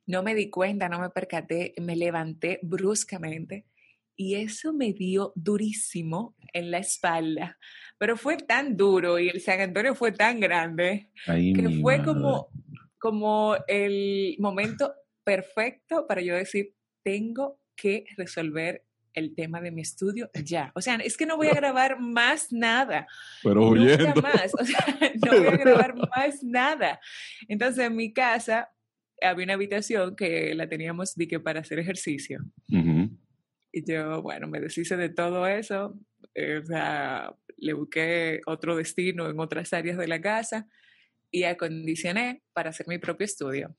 No me di cuenta, no me percaté, me levanté bruscamente y eso me dio durísimo en la espalda. Pero fue tan duro y el San Antonio fue tan grande que fue como, como el momento perfecto para yo decir, tengo que resolver el tema de mi estudio ya. O sea, es que no voy a grabar más nada. Pero huyendo. Nunca más. O sea, no voy a grabar más nada. Entonces, en mi casa había una habitación que la teníamos de que para hacer ejercicio. Y yo, bueno, me deshice de todo eso. Eh, o sea, le busqué otro destino en otras áreas de la casa y acondicioné para hacer mi propio estudio.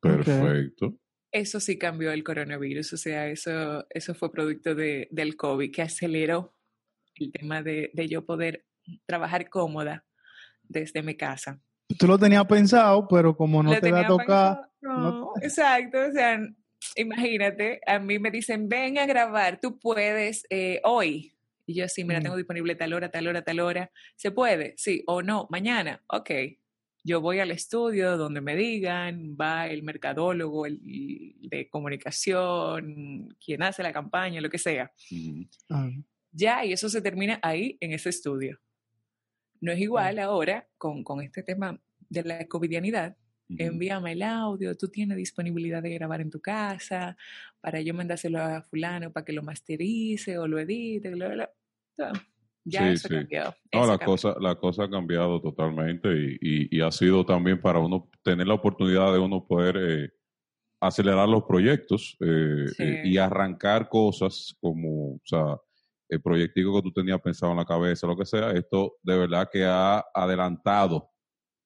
Perfecto eso sí cambió el coronavirus, o sea, eso, eso fue producto de, del COVID que aceleró el tema de, de yo poder trabajar cómoda desde mi casa. Tú lo tenías pensado, pero como no te va a tocar. No, exacto. O sea, imagínate, a mí me dicen, ven a grabar, tú puedes eh, hoy. Y yo, sí, mira, mm. tengo disponible tal hora, tal hora, tal hora. ¿Se puede? Sí, o no, mañana. Ok, yo voy al estudio donde me digan, va el mercadólogo el de comunicación, quien hace la campaña, lo que sea. Ah. Ya, y eso se termina ahí, en ese estudio. No es igual ahora con, con, este tema de la covidianidad. Envíame el audio, tú tienes disponibilidad de grabar en tu casa, para yo mandárselo a fulano para que lo masterice o lo edite, bla, bla, bla. Ya sí, No, la cosa, la cosa ha cambiado totalmente y, y, ha sido también para uno tener la oportunidad de uno poder eh, acelerar los proyectos eh, eh, y arrancar cosas como, o sea, el proyectico que tú tenías pensado en la cabeza, lo que sea, esto de verdad que ha adelantado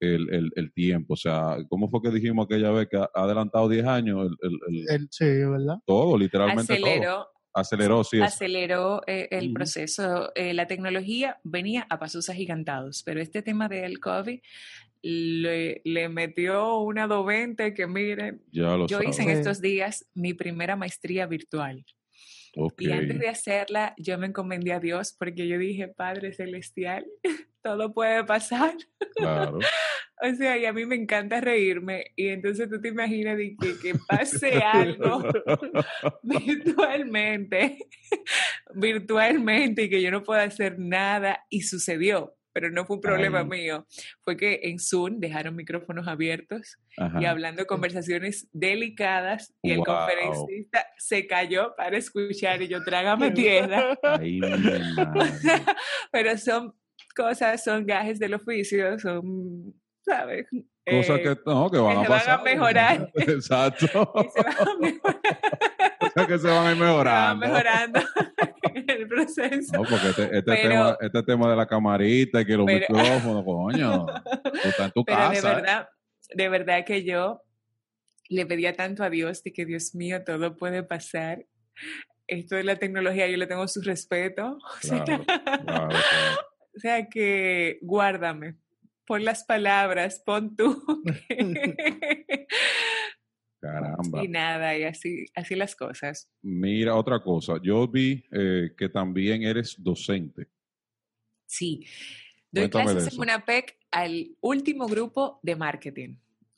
el, el, el tiempo. O sea, ¿cómo fue que dijimos aquella vez que ha adelantado 10 años? El, el, sí, ¿verdad? Todo, literalmente Aceleró, Aceleró, sí. Aceleró eh, el proceso. Eh, la tecnología venía a pasos agigantados, pero este tema del COVID le, le metió una 220 que miren, yo hice en estos días mi primera maestría virtual. Y antes de hacerla, yo me encomendé a Dios porque yo dije, Padre Celestial, todo puede pasar. Claro. O sea, y a mí me encanta reírme. Y entonces tú te imaginas de que, que pase algo virtualmente, virtualmente, y que yo no pueda hacer nada. Y sucedió pero no fue un problema mío. Fue que en Zoom dejaron micrófonos abiertos y hablando conversaciones delicadas y el conferencista se cayó para escuchar y yo trágame tierra. pero son cosas, son gajes del oficio, son, ¿sabes? Cosas que, no, que van, a, pasar, mejorar. Exacto. y se van a mejorar. Cosas que se van a ir mejorando. Se van mejorando. el proceso. No, porque este, este Pero- tema, este tema de la camarita y que los Pero- micrófonos, coño, tú estás en tu Pero casa. de ¿eh? verdad, de verdad que yo le pedía tanto a Dios de que Dios mío, todo puede pasar. Esto de la tecnología, yo le tengo su respeto. O sea, Claro, claro, claro. o sea que guárdame. Pon las palabras, pon tú. Caramba. y nada, y así, así las cosas. Mira, otra cosa. Yo vi eh, que también eres docente. Sí. Doy Cuéntame clases en. UNAPEC al último grupo de marketing.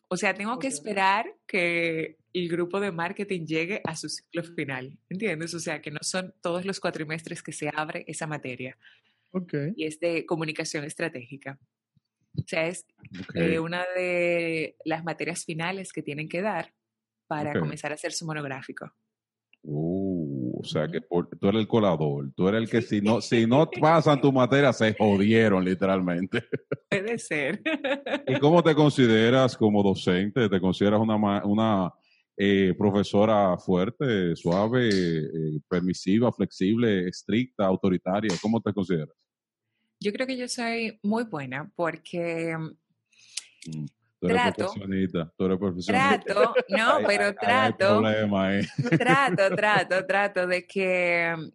O sea, tengo que esperar que el grupo de marketing llegue a su ciclo final. ¿Entiendes? O sea, que no son todos los cuatrimestres que se abre esa materia. Ok. Y es de comunicación estratégica. O sea, es eh, una de las materias finales que tienen que dar para comenzar a hacer su monográfico. Uh, o sea que por- tú eres el colador, tú eres el que si no, si no pasan tu materia se jodieron literalmente. Puede ser. ¿Y cómo te consideras como docente? ¿Te consideras una, una eh, profesora fuerte, suave, eh, permisiva, flexible, estricta, autoritaria? ¿Cómo te consideras? Yo creo que yo soy muy buena porque Mm, Tú eres Trato. tú eres profesionista. trato, no, pero hay trato, problema, eh. trato, trato, trato de que mm,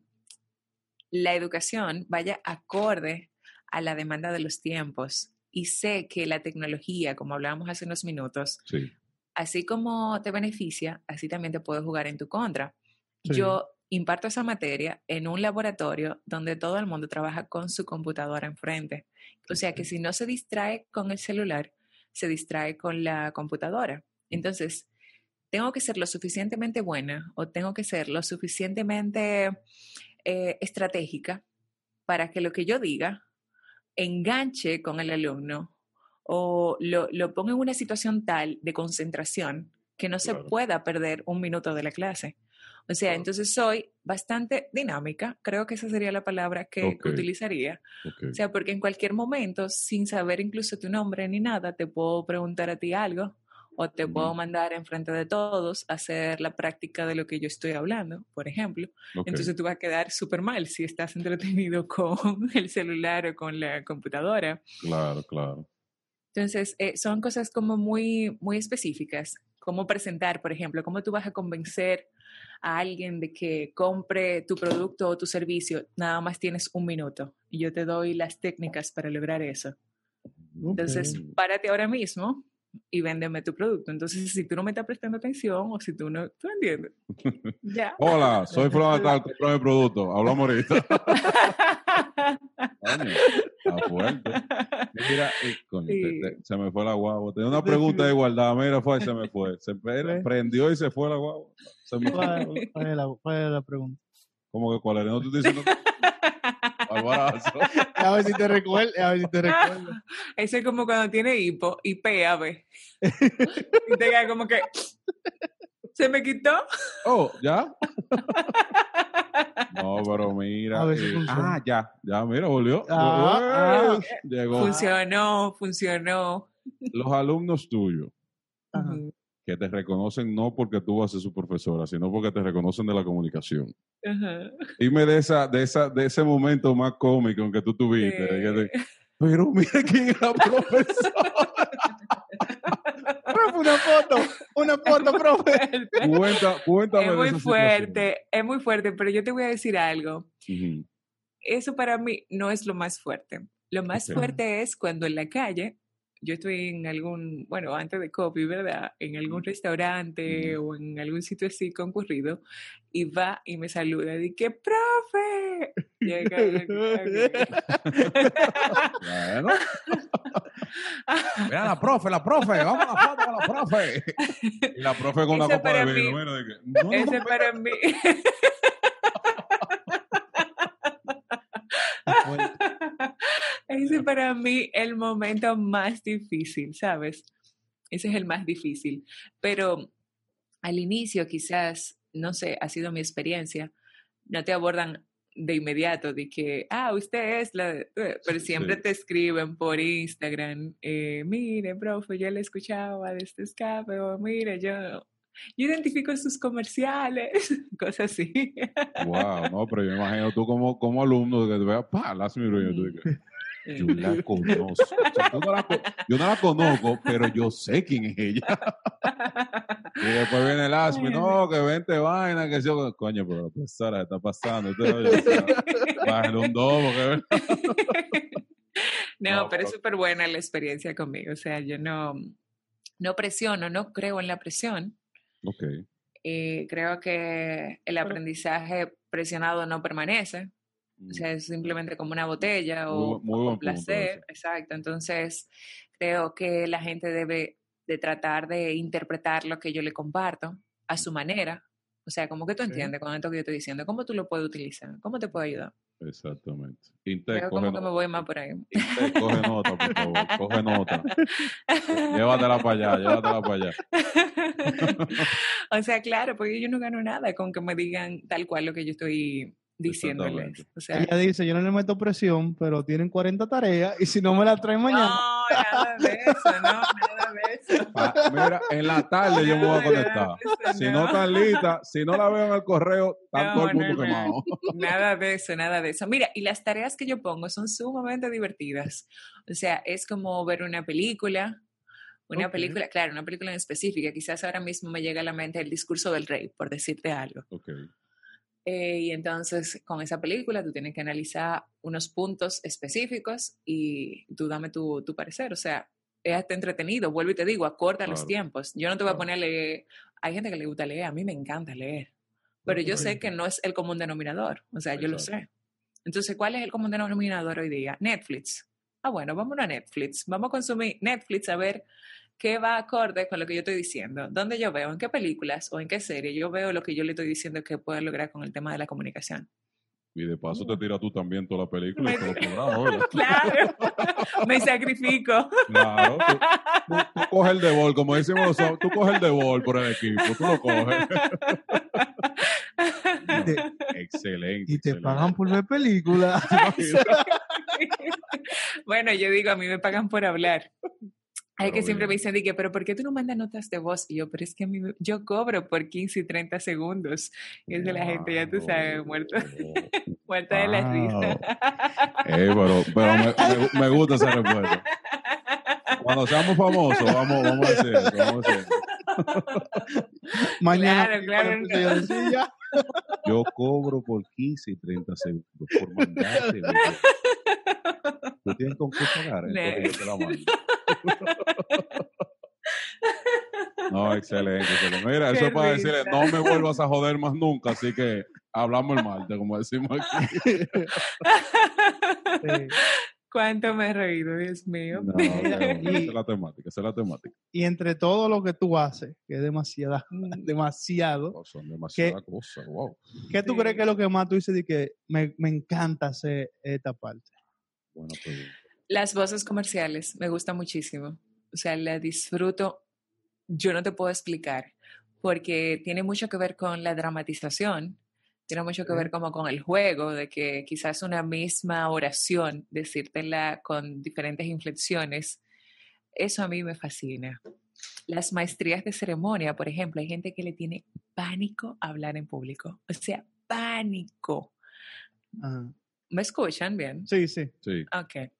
la educación vaya acorde a la demanda de los tiempos. Y sé que la tecnología, como hablábamos hace unos minutos, Sí, así como te beneficia, así también te puede jugar en tu contra. Sí. Yo imparto esa materia en un laboratorio donde todo el mundo trabaja con su computadora enfrente. O sea que si no se distrae con el celular, se distrae con la computadora. Entonces, tengo que ser lo suficientemente buena o tengo que ser lo suficientemente eh, estratégica para que lo que yo diga enganche con el alumno o lo, lo ponga en una situación tal de concentración que no se pueda perder un minuto de la clase. O sea, entonces soy bastante dinámica, creo que esa sería la palabra que, utilizaría. O sea, porque en cualquier momento, sin saber incluso tu nombre ni nada, te puedo preguntar a ti algo o te puedo mandar enfrente de todos a hacer la práctica de lo que yo estoy hablando, por ejemplo. Entonces tú vas a quedar súper mal si estás entretenido con el celular o con la computadora. Claro, claro. Entonces, eh, son cosas como muy, muy específicas. Cómo presentar, por ejemplo, cómo tú vas a convencer a alguien de que compre tu producto o tu servicio. Nada más tienes un minuto y yo te doy las técnicas para lograr eso. Entonces, párate ahora mismo y véndeme tu producto. Entonces, si tú no me estás prestando atención o si tú no, ¿tú entiendes? Ya. Hola, soy Flor Natal, compra mi producto. Hablamos ahorita. Está fuerte. Mira, y, coño, te- Sí. te- se me fue la guagua. Tenía una pregunta de igualdad. Mira, fue, se me fue. Se prendió y se fue la guagua. Se me fue. ¿Cuál, cuál es la, cuál es la pregunta? ¿Cómo que cuál era? No te estoy diciendo. A ver si te recuerdo. A ver si te recuerdo. Eso es como cuando tiene hipo y pea, ve. y te queda como que. ¿Se me quitó? Oh, ¿ya? No, pero mira. A ver si eh, ah, ya, ya, mira, volvió. Ah, Eh, Llegó. Funcionó, funcionó. Los alumnos tuyos Ajá. Que te reconocen no porque tú vas a ser su profesora, sino porque te reconocen de la comunicación. ajá. Dime de esa, de esa, de ese momento más cómico en que tú tuviste. de que te- pero mira quién es la profesora. Profe, una foto. Una foto, profe. Cuenta, cuéntame es de muy esa fuerte, es muy fuerte, pero yo te voy a decir algo. Eso para mí no es lo más fuerte. Lo más fuerte es cuando en la calle, yo estoy en algún, bueno, antes de copy, ¿verdad? En algún restaurante o en algún sitio así concurrido, y va y me saluda, y que, profe. Llega, Bueno. Mira la profe, la profe, vamos a la foto con la profe. Y la profe con una Ese copa de para vino. mí- mira, de que, no, no, Ese no, para mí. Ese para mí el momento más difícil, ¿sabes? Ese es el más difícil. Pero al inicio quizás, no sé, ha sido mi experiencia, no te abordan de inmediato de que, ah, usted es la... de-", eh, Pero siempre sí. te escriben por Instagram, eh, mire, profe, yo le escuchaba de este escape, o mire, yo... yo identifico sus comerciales, cosas así. Wow, no, pero yo me imagino tú como, como alumno que te veas, pa, Las tú dices, yo la conozco. O sea, tú no la co- yo no la conozco, pero yo sé quién es ella. Y después viene el Asmi, no, que vente vaina, que yo, coño, pero la Sara está pasando. Bájale un domo, que No, No, pero es súper buena la experiencia conmigo. O sea, yo no, no presiono, no creo en la presión. Ok, Eh, creo que el aprendizaje presionado no permanece. O sea, es simplemente como una botella o muy punto placer. Exacto. Entonces, creo que la gente debe de tratar de interpretar lo que yo le comparto a su manera. O sea, como que tú entiendes con esto que yo estoy diciendo, cómo tú lo puedes utilizar, cómo te puedo ayudar. exactamente. Intec, Creo que me voy más por ahí. Intec, coge nota, por favor, coge nota. Llévatela para allá, llévatela para allá. o sea, claro, porque yo no gano nada con que me digan tal cual lo que yo estoy diciéndoles. O sea, Ella dice, yo no le meto presión, pero tienen 40 tareas y si no me la traen mañana... no, nada de eso, no, nada de eso. Ah, mira, en la tarde yo me voy a conectar. Si no están listas, si no la veo en el correo, está No, todo el mundo no. quemado. Nada de eso, nada de eso. Mira, y las tareas que yo pongo son sumamente divertidas. O sea, es como ver una película, una Ok. película, claro, una película en específica. Quizás ahora mismo me llega a la mente el discurso del rey, por decirte algo. Ok, Eh, y entonces con esa película tú tienes que analizar unos puntos específicos y tú dame tu, tu parecer. O sea, es hasta entretenido, vuelvo y te digo, acorta los tiempos. Yo no te voy a poner a leer, hay gente que le gusta leer, a mí me encanta leer, pero yo sé que no es el común denominador, o sea, yo lo sé. Entonces, ¿cuál es el común denominador hoy día? Netflix. Ah, bueno, vamos a Netflix, vamos a consumir Netflix a ver qué va acorde con lo que yo estoy diciendo. ¿Dónde yo veo? ¿En qué películas o en qué serie yo veo lo que yo le estoy diciendo que puedo lograr con el tema de la comunicación? y de paso te tira tú también toda la película y ¿verdad? Claro, me sacrifico. Claro, tú, tú, tú coges el de bol, como decimos nosotros, tú coges el de bol por el equipo, tú lo coges. Te, Excelente. y te excelente. pagan por ver películas. bueno, yo digo, a mí me pagan por hablar. Hay que siempre me dicen, que, pero ¿por qué tú no mandas notas de voz? Y yo, pero es que a mí me- yo cobro por 15 y 30 segundos. Y es de la gente, ya tú sabes, muerto, muerta de la risa. Eh, pero pero me, me- me gusta esa respuesta. Cuando seamos famosos, vamos, vamos a hacer eso, vamos a hacer eso. Mañana Claro, claro, silla. Yo cobro por 15 y 30 segundos por mandarte. Tú tienes con qué pagar, entonces yo te la mando. No, excelente, excelente. Mira, Qué eso es para risa. decirle, no me vuelvas a joder más nunca, así que hablamos el martes, como decimos aquí. Sí. ¿Cuánto me he reído, Dios mío? No, pero esa es la temática, esa es la temática. Y entre todo lo que tú haces, que es demasiada, demasiado, Oh, son demasiadas ¿Qué? cosas, wow. ¿qué tú crees que es lo que más tú dices de que me, me encanta hacer esta parte? Buena pregunta. Las voces comerciales me gustan muchísimo. O sea, las disfruto. Yo no te puedo explicar porque tiene mucho que ver con la dramatización, tiene mucho que ver como con el juego, de que quizás una misma oración, decírtela con diferentes inflexiones, eso a mí me fascina. Las maestrías de ceremonia, por ejemplo, hay gente que le tiene pánico a hablar en público, o sea, pánico. Ajá. ¿Me escuchan bien? Sí, sí. Sí, Ok.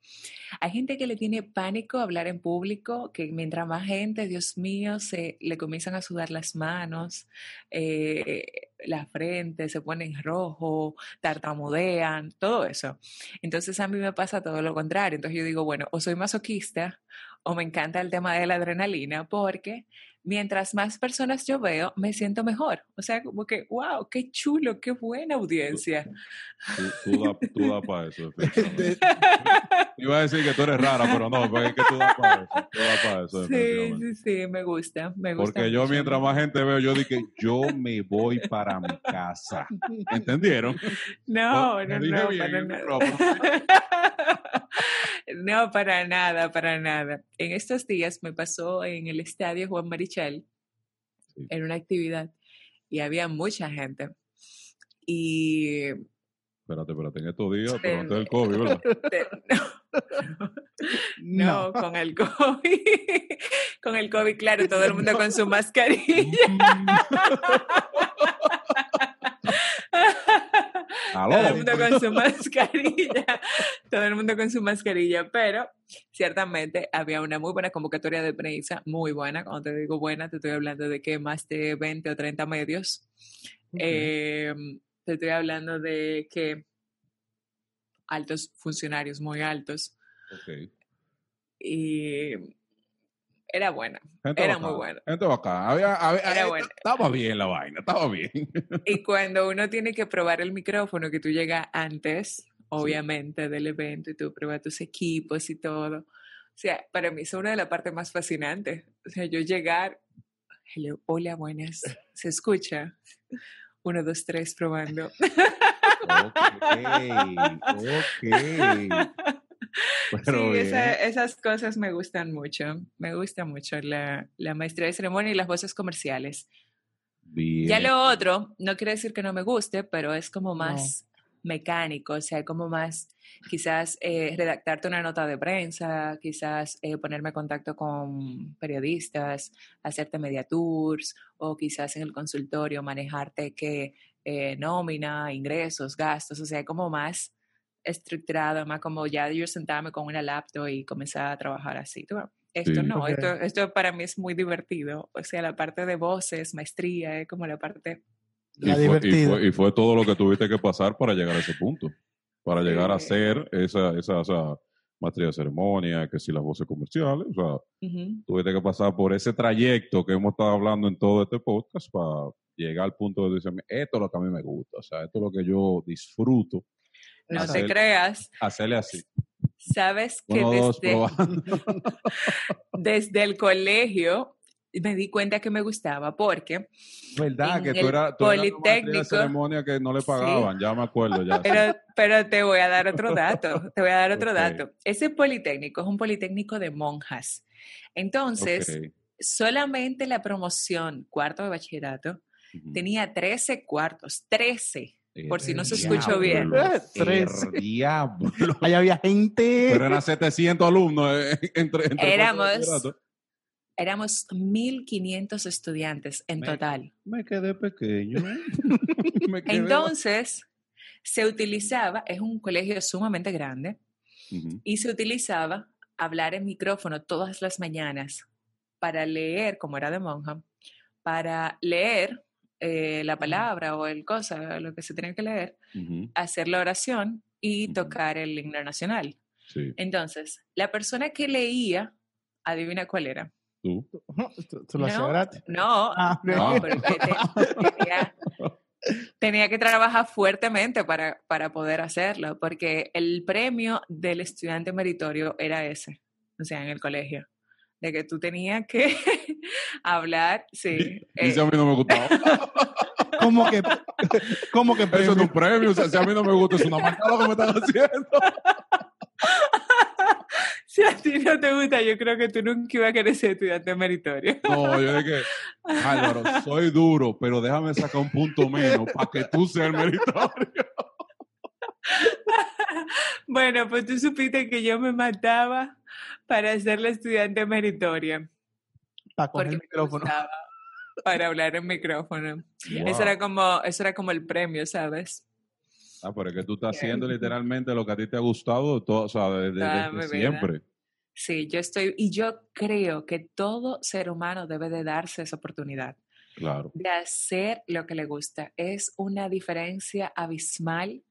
Hay gente que le tiene pánico hablar en público, que mientras más gente, Dios mío, se le comienzan a sudar las manos, eh, la frente, se ponen rojo, tartamudean, todo eso. Entonces a mí me pasa todo lo contrario. Entonces yo digo, bueno, o soy masoquista o me encanta el tema de la adrenalina, porque mientras más personas yo veo, me siento mejor. O sea, como que, wow, qué chulo, qué buena audiencia. tú, tú das tú da para eso. Iba a decir que tú eres rara, pero no, porque es que tú das para eso. Tú das para eso, Sí, sí, sí, me gusta, me gusta. Porque yo mientras más gente veo, yo dije, yo me voy para mi casa. ¿Entendieron? No, Oh, no, no, bien para micrófono. No, para nada, para nada. En estos días me pasó en el estadio Juan Marichal, Sí. en una actividad, y había mucha gente. Y Espérate, espérate, en estos días, pero antes del COVID, ¿verdad? te- no, No, con el COVID. con el COVID, claro, todo el mundo con su mascarilla. Aló. Todo el mundo con su mascarilla. Todo el mundo con su mascarilla. Pero ciertamente había una muy buena convocatoria de prensa, muy buena. Cuando te digo buena, te estoy hablando de que más de 20 o 30 medios. Eh, te estoy hablando de que altos funcionarios, muy altos. Ok. Y era buena. Gente Era bacana, muy buena. Gente bacana. Había, había- Era eh, buena. Estaba bien la vaina, estaba bien. Y cuando uno tiene que probar el micrófono, que tú llegas antes, obviamente, del evento, y tú pruebas tus equipos y todo. O sea, para mí es una de las partes más fascinantes. O sea, yo llegar, hello, hola, buenas, ¿se escucha? Uno, dos, tres, probando. ok, ok. Pero sí, esa- esas cosas me gustan mucho. Me gusta mucho la, la maestría de ceremonia y las voces comerciales. Bien. Ya lo otro, no quiere decir que no me guste, pero es como No. más mecánico, o sea, como más quizás eh, redactarte una nota de prensa, quizás eh, ponerme en contacto con periodistas, hacerte media tours o quizás en el consultorio manejarte que eh, nómina, ingresos, gastos, o sea, como más estructurado, más como ya yo sentarme con una laptop y comenzar a trabajar así. ¿tú ves? Esto Sí. no, esto, esto para mí es muy divertido. O sea, la parte de voces, maestría, es como la parte... Y La fue, y, fue, y fue todo lo que tuviste que pasar para llegar a ese punto. Para llegar a hacer esa, esa, esa maestría de ceremonia, que si las voces comerciales. O sea, tuviste que pasar por ese trayecto que hemos estado hablando en todo este podcast para llegar al punto de decirme, esto es lo que a mí me gusta. O sea, esto es lo que yo disfruto. No te creas, Hacerle así. sabes que Uno, desde, desde el colegio me di cuenta que me gustaba porque, ¿Verdad? Que tú eras tú la maestría de Politécnico- ceremonia que no le pagaban. Ya me acuerdo. Ya, pero, pero te voy a dar otro dato, te voy a dar otro dato. Ese politécnico es un politécnico de monjas. Entonces, solamente la promoción cuarto de bachillerato tenía 13 cuartos, 13. Por si no se escuchó bien. Diablo, Tres. Diablo. Ahí había gente. Pero eran 700 alumnos eh, entre, entre Éramos-. Éramos 1.500 estudiantes en Me- total. Me quedé pequeño. Me quedé- Entonces, se utilizaba, es un colegio sumamente grande, y se utilizaba hablar en micrófono todas las mañanas para leer, como era de monja, para leer eh, la palabra o el cosa, lo que se tenía que leer, hacer la oración y tocar el himno nacional. Sí, Entonces, la persona que leía, adivina cuál era. tú. Tú, tú lo hacías No, gratis. No, Ah, no, tenía, tenía que trabajar fuertemente para, para poder hacerlo, porque el premio del estudiante meritorio era ese, o sea, en el colegio, de que tú tenías que hablar, sí. Eh, a mí no me gustaba. ¿Cómo que, cómo que Eso es un premio. O sea, si a mí no me gusta, es una marca lo que me están haciendo. si a ti no te gusta, yo creo que tú nunca ibas a querer ser estudiante meritorio. No, yo dije, Álvaro, soy duro, pero déjame sacar un punto menos para que tú seas el meritorio. bueno, pues tú supiste que yo me mataba para ser la estudiante meritoria. Para coger el micrófono. para hablar en micrófono. Eso era como, eso era como el premio, ¿sabes? Ah, pero es que tú estás haciendo literalmente lo que a ti te ha gustado, todo, o sea, desde, desde vida. siempre. Sí, yo estoy, y yo creo que todo ser humano debe de darse esa oportunidad Claro. de hacer lo que le gusta. Es una diferencia abismal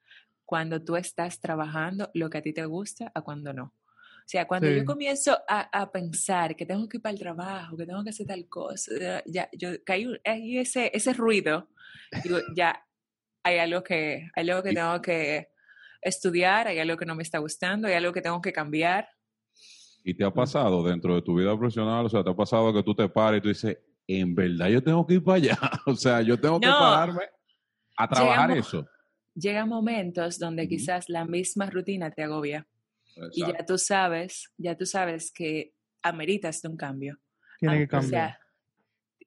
cuando tú estás trabajando lo que a ti te gusta a cuando no. Sea, cuando Sí. yo comienzo a, a pensar que tengo que ir para el trabajo, que tengo que hacer tal cosa, ya- yo caí ahí ese, ese ruido, digo, ya hay algo que, hay algo que tengo que estudiar, hay algo que no me está gustando, hay algo que tengo que cambiar. ¿Y te ha pasado dentro de tu vida profesional? O sea, ¿te ha pasado que tú te pares y tú dices, en verdad yo tengo que ir para allá? O sea, yo tengo que No. pararme a trabajar Llegamos- eso. Llegan momentos donde Ujú. quizás la misma rutina te agobia y ya tú sabes, ya tú sabes que ameritas de un cambio. Tiene que cambiar. sea-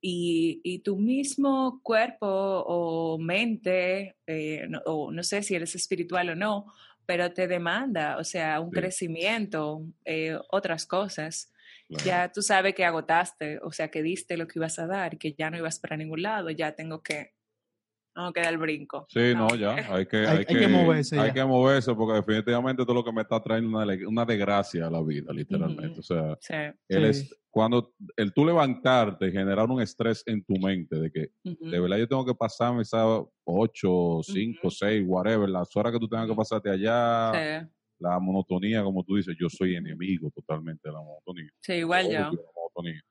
y, y tu mismo cuerpo o mente, eh, no, o no sé si eres espiritual o no, pero te demanda, o sea, un Sí. crecimiento, eh, otras cosas. Claro. Ya tú sabes que agotaste, o sea, que diste lo que ibas a dar, que ya no ibas para ningún lado, ya tengo que, tengo que dar el brinco. Sí, no, ya, hay que, Hay- hay, hay que moverse Hay ya. que moverse porque definitivamente todo lo que me está trayendo una, una desgracia a la vida, literalmente. O sea, Sí. el Sí. cuando el tú levantarte, generar un estrés en tu mente de que de verdad yo tengo que pasarme esas 8, 5, Ujú. 6, whatever, las horas que tú tengas que pasarte allá, Sí. la monotonía, como tú dices, yo soy enemigo totalmente de la monotonía. Sí, igual yo, la monotonía.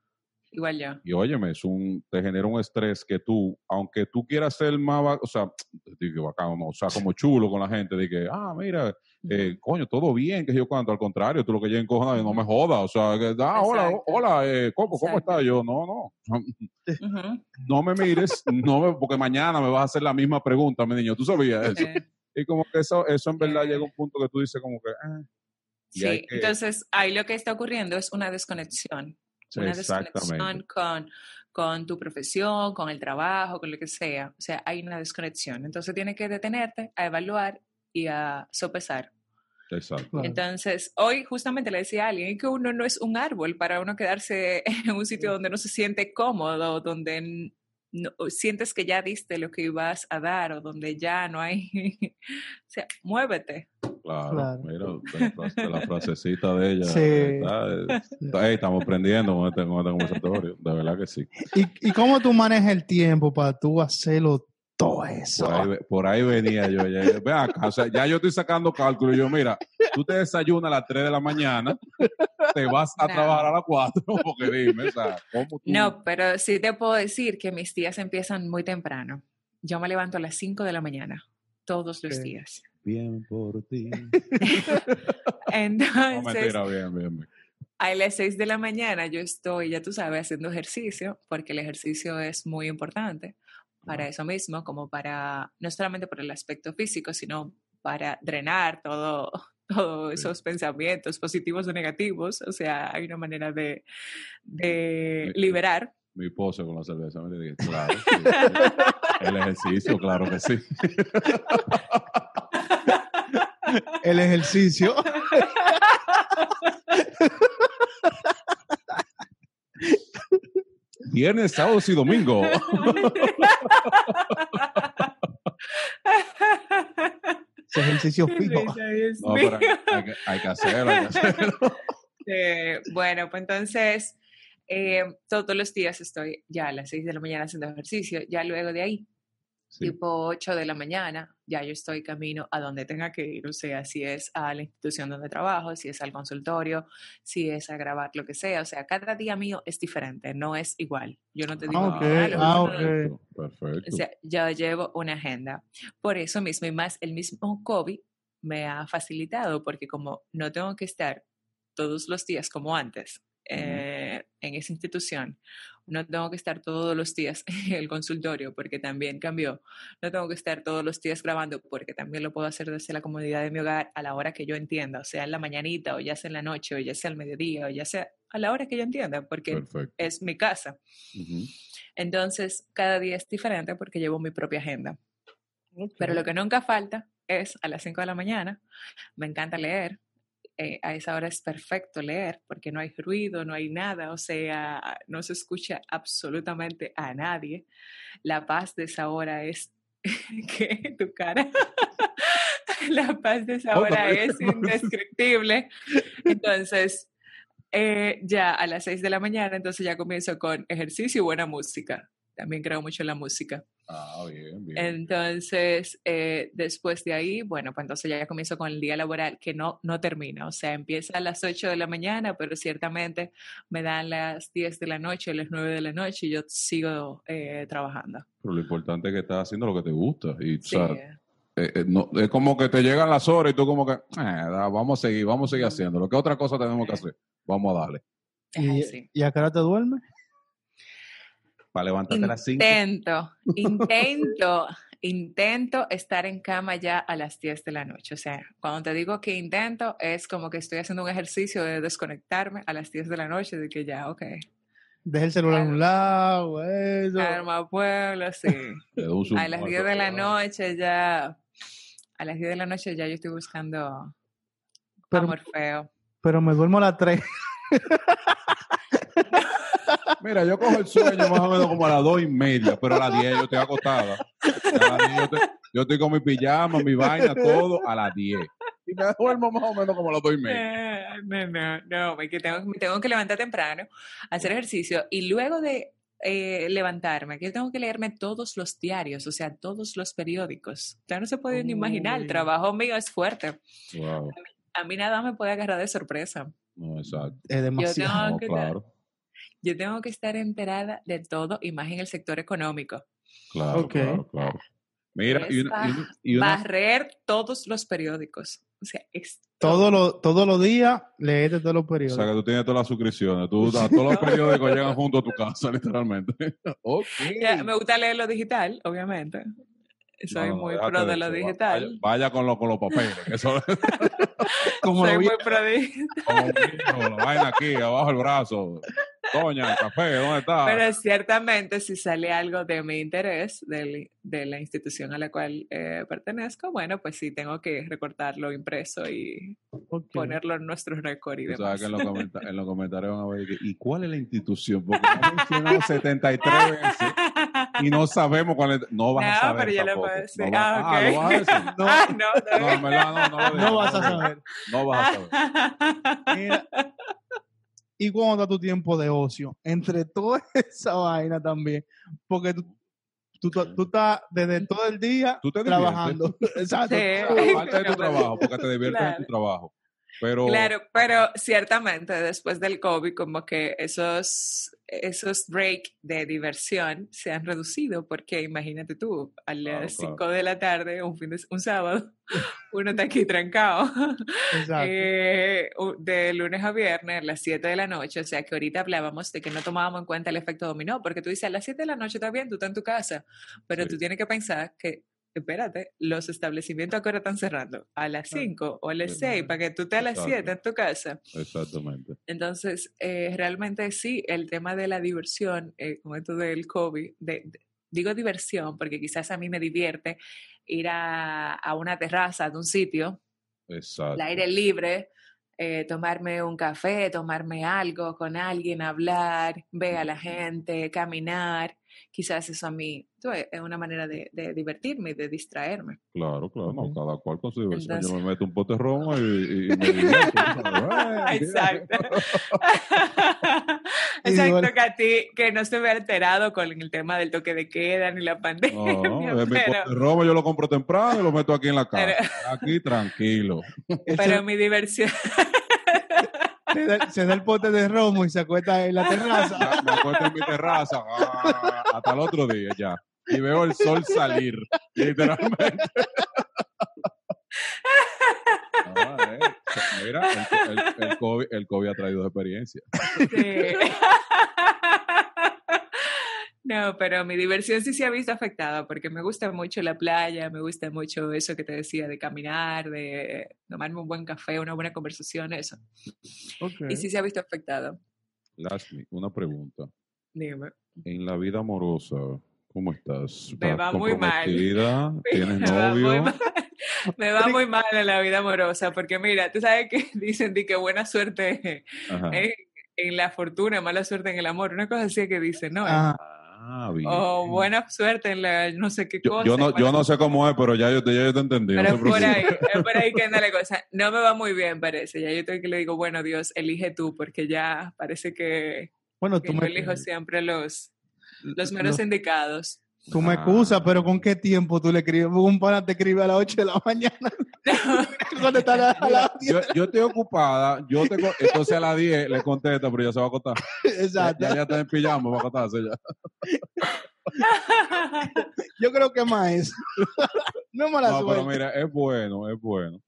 Igual yo. Y óyeme, es un, te genera un estrés que tú, aunque tú quieras ser más, o sea, digo, bacano, no, o sea, como chulo con la gente, de que, ah, mira, eh, coño, todo bien, que yo cuánto, al contrario, tú lo que lleguen cojones, no me jodas, o sea, que, ah, hola, hola, eh, ¿cómo, ¿cómo Exacto. estás? Yo, no, no, no me mires, no me, porque mañana me vas a hacer la misma pregunta, mi niño, tú sabías eso. Y como que eso, eso en verdad llega a un punto que tú dices como que, ah, Sí, que- entonces ahí lo que está ocurriendo es una desconexión. Una desconexión con, con tu profesión, con el trabajo, con lo que sea. O sea, hay una desconexión. Entonces tienes que detenerte a evaluar y a sopesar. Exacto. Entonces, hoy justamente le decía a alguien que uno no es un árbol para uno quedarse en un sitio donde no se siente cómodo, donde no- sientes que ya diste lo que ibas a dar o donde ya no hay... o sea, muévete. Claro, Claro. mira, la, la frasecita de ella. Sí. estamos aprendiendo con este, con este conversatorio, de verdad que sí. ¿Y, ¿Y cómo tú manejas el tiempo para tú hacerlo todo eso? Por ahí, ve- por ahí venía yo. Ya, ve acá, o sea, ya yo estoy sacando cálculo y yo, mira, tú te desayunas a las 3 de la mañana, te vas a No. trabajar a las 4, porque dime, o sea, ¿cómo tú? No, pero sí te puedo decir que mis días empiezan muy temprano. Yo me levanto a las 5 de la mañana, todos los días. Bien por ti. No, Entonces, mentira, bien, bien, bien. a las 6 de la mañana yo estoy, ya tú sabes, haciendo ejercicio, porque el ejercicio es muy importante para eso mismo, como para, no solamente por el aspecto físico, sino para drenar todo, todos Sí. esos pensamientos positivos o negativos. O sea, hay una manera de, liberar. Mi pose con la cerveza. me dije, claro, sí, sí. El ejercicio, claro que sí. El ejercicio. Viernes, sábados y domingo. Ese ejercicio fijo. No, pero hay, que, hay que hacerlo, hay que hacerlo. Eh, bueno, pues entonces eh, todos los días estoy ya a las 6 de la mañana haciendo ejercicio. Ya luego de ahí, Sí, tipo 8 de la mañana, ya yo estoy camino a donde tenga que ir. O sea, si es a la institución donde trabajo, si es al consultorio, si es a grabar lo que sea. O sea, cada día mío es diferente, no es igual. Yo no te digo, ok, "Ah, lo ah, mismo". ok. Perfecto, perfecto. O sea, yo llevo una agenda. Por eso mismo, y más el mismo COVID me ha facilitado, porque como no tengo que estar todos los días como antes eh, en esa institución, no tengo que estar todos los días en el consultorio, porque también cambió. No tengo que estar todos los días grabando, porque también lo puedo hacer desde la comodidad de mi hogar a la hora que yo entienda, o sea, en la mañanita, o ya sea en la noche, o ya sea al mediodía, o ya sea a la hora que yo entienda, porque Perfecto. es mi casa. Ujú. Entonces, cada día es diferente porque llevo mi propia agenda. Pero lo que nunca falta es a las 5 de la mañana. Me encanta leer. Eh, a esa hora es perfecto leer porque no hay ruido, no hay nada, o sea, no se escucha absolutamente a nadie. La paz de esa hora es que tu cara. La paz de esa hora es indescriptible. Entonces, eh, ya a las 6 de la mañana, entonces ya comienzo con ejercicio y buena música. También creo mucho en la música. Ah, bien, bien. Entonces, eh, después de ahí, bueno, pues entonces ya comienzo con el día laboral que no, no termina, o sea, empieza a las 8 de la mañana, pero ciertamente me dan las 10 de la noche, las 9 de la noche y yo sigo eh, trabajando. Pero lo importante es que estás haciendo lo que te gusta. Y, o Sí, sea, eh, eh, no, es como que te llegan las horas y tú como que, "Eh, vamos a seguir, vamos a seguir haciéndolo. ¿Qué otra cosa tenemos que hacer? Vamos a darle. ¿Y, así. ¿Y a qué hora te duermes? Para levantarte a las 5. Intento, intento, intento estar en cama ya a las 10 de la noche. O sea, cuando te digo que intento, es como que estoy haciendo un ejercicio de desconectarme a las 10 de la noche, de que ya, ok, Deja el celular a un lado, eso. arma pueblo, sí. A las 10 de la noche ya A las 10 de la noche ya yo estoy buscando Pero- amor feo. Pero me duermo a las 3. Mira, yo cojo el sueño más o menos como a las dos y media, pero a las 10 yo estoy acostada. A las 10 yo, estoy, yo estoy con mi pijama, mi vaina, todo a las 10. Y me duermo más o menos como a las dos y media. No, no, no, es que tengo, me tengo que levantar temprano, hacer ejercicio y luego de eh, levantarme, que yo tengo que leerme todos los diarios, o sea, todos los periódicos. Ya no se puede ni imaginar, el trabajo mío es fuerte. Wow. A mí nada me puede agarrar de sorpresa. No, exacto. Es demasiado. tengo No, que- claro, Yo tengo que estar enterada de todo y más en el sector económico. claro, claro, claro. Mira, y una, y una- y una- Barrer todos los periódicos. O sea, es Todo lo, todos los días leete todos los o sea, que tú tienes todas las suscripciones. Tú, todos los periódicos llegan junto a tu casa, literalmente. ok. Ya, me gusta leer lo digital, obviamente. Soy No, no, muy pro de lo digital. Vaya, vaya con, lo- con los papeles. Eso, Como Soy lo vi- muy pro de como la vaina aquí, abajo el brazo. Doña, el café, ¿dónde está? Pero ciertamente si sale algo de mi interés, del- de, la institución a la cual eh, pertenezco, bueno, pues sí, tengo que recortarlo impreso y ponerlo en nuestro récord y demás. que en los, comenta- en los comentarios van a ver ¿y cuál es la institución? Porque lo han mencionado 73 veces y no sabemos cuál es. No vas a No, saber pero yo le tampoco. puedo decir. No vas- ah, ¿lo vas a decir? No, Ah, no, No, no, no lo no vas a saber. No vas a saber. Mira, ¿Y cuándo está tu tiempo de ocio? Entre toda esa vaina también. Porque tú, tú, tú estás desde todo el día Tú te diviertes. trabajando. Exacto. Sí. De tu trabajo, porque te diviertes en tu Claro. trabajo. Pero Claro, pero ciertamente después del COVID, como que esos, esos break de diversión se han reducido, porque imagínate tú, a Claro, las claro. 5 de la tarde, un, fin de, un sábado, uno está aquí trancado. Eh, de lunes a viernes, a las 7 de la noche, o sea que ahorita hablábamos de que no tomábamos en cuenta el efecto dominó, porque tú dices a las 7 de la noche está bien, tú estás en tu casa, pero Sí. tú tienes que pensar que, espérate, los establecimientos a qué hora están cerrando, a las Claro. 5 o a las Sí. 6, para que tú estés a las Exacto. 7 en tu casa. exactamente. Entonces, eh, realmente sí, el tema de la diversión, eh, con esto del COVID, de- de- digo diversión porque quizás a mí me divierte ir a, a una terraza de un sitio Exacto. al aire libre, eh, tomarme un café, tomarme algo con alguien, hablar, ver a la gente, caminar. Quizás eso a mí es una manera de, de divertirme y de distraerme. Claro, claro, no, cada cual con su diversión. Entonces- Yo me meto un pote de romo y, y me divierto. tú sabes. ¡Eh, Exacto. Exacto, que a ti, que no se ve alterado con el tema del toque de queda ni la pandemia. No, no, mi pero, pote romo yo lo compro temprano y lo meto aquí en la casa. Pero- Aquí tranquilo. pero mi diversión, se, da, se da el pote de romo y se acuesta en la terraza. Ya, me acuesto en mi terraza ah, hasta el otro día ya. Y veo el sol salir, literalmente. Ah, eh, Mira, el, el- el COVID, el COVID ha traído experiencia. sí. No, pero mi diversión sí se ha visto afectada porque me gusta mucho la playa, me gusta mucho eso que te decía de caminar, de tomarme un buen café, una buena conversación, eso. Ok. Y sí se ha visto afectado. Lashmi, una pregunta. Dime. En la vida amorosa, ¿cómo estás? Me ¿Estás va muy mal. ¿Tienes Me va muy novio? mal. Me va muy mal en la vida amorosa, porque mira, tú sabes que dicen de que buena suerte Ajá. en, en la fortuna, mala suerte en el amor, una cosa así que dicen, ¿no? Ajá. Ah, bien. O buena suerte en la no sé qué Yo, cosa. yo no, yo no sé cómo es, pero ya yo te, ya yo te entendí. no Pero es por ahí, es por ahí que anda la cosa. No me va muy bien, parece. Ya yo estoy que le digo, bueno, Dios, elige tú, porque ya parece que, Bueno, que tú yo me, elijo siempre los, los lo- menos indicados. Tú me Ah. excusas, pero ¿con qué tiempo tú le escribes? Un pana te escribe a las 8 de la mañana. Cuando está a la- a las 10. Yo, yo estoy ocupada, yo tengo, entonces a las 10 le contesta, pero ya se va a acostar. Ya, Exacto. ya, ya está en pijama, va a acostarse ya. Yo creo que más eso. no es mala No, suerte. pero mira, es bueno, es bueno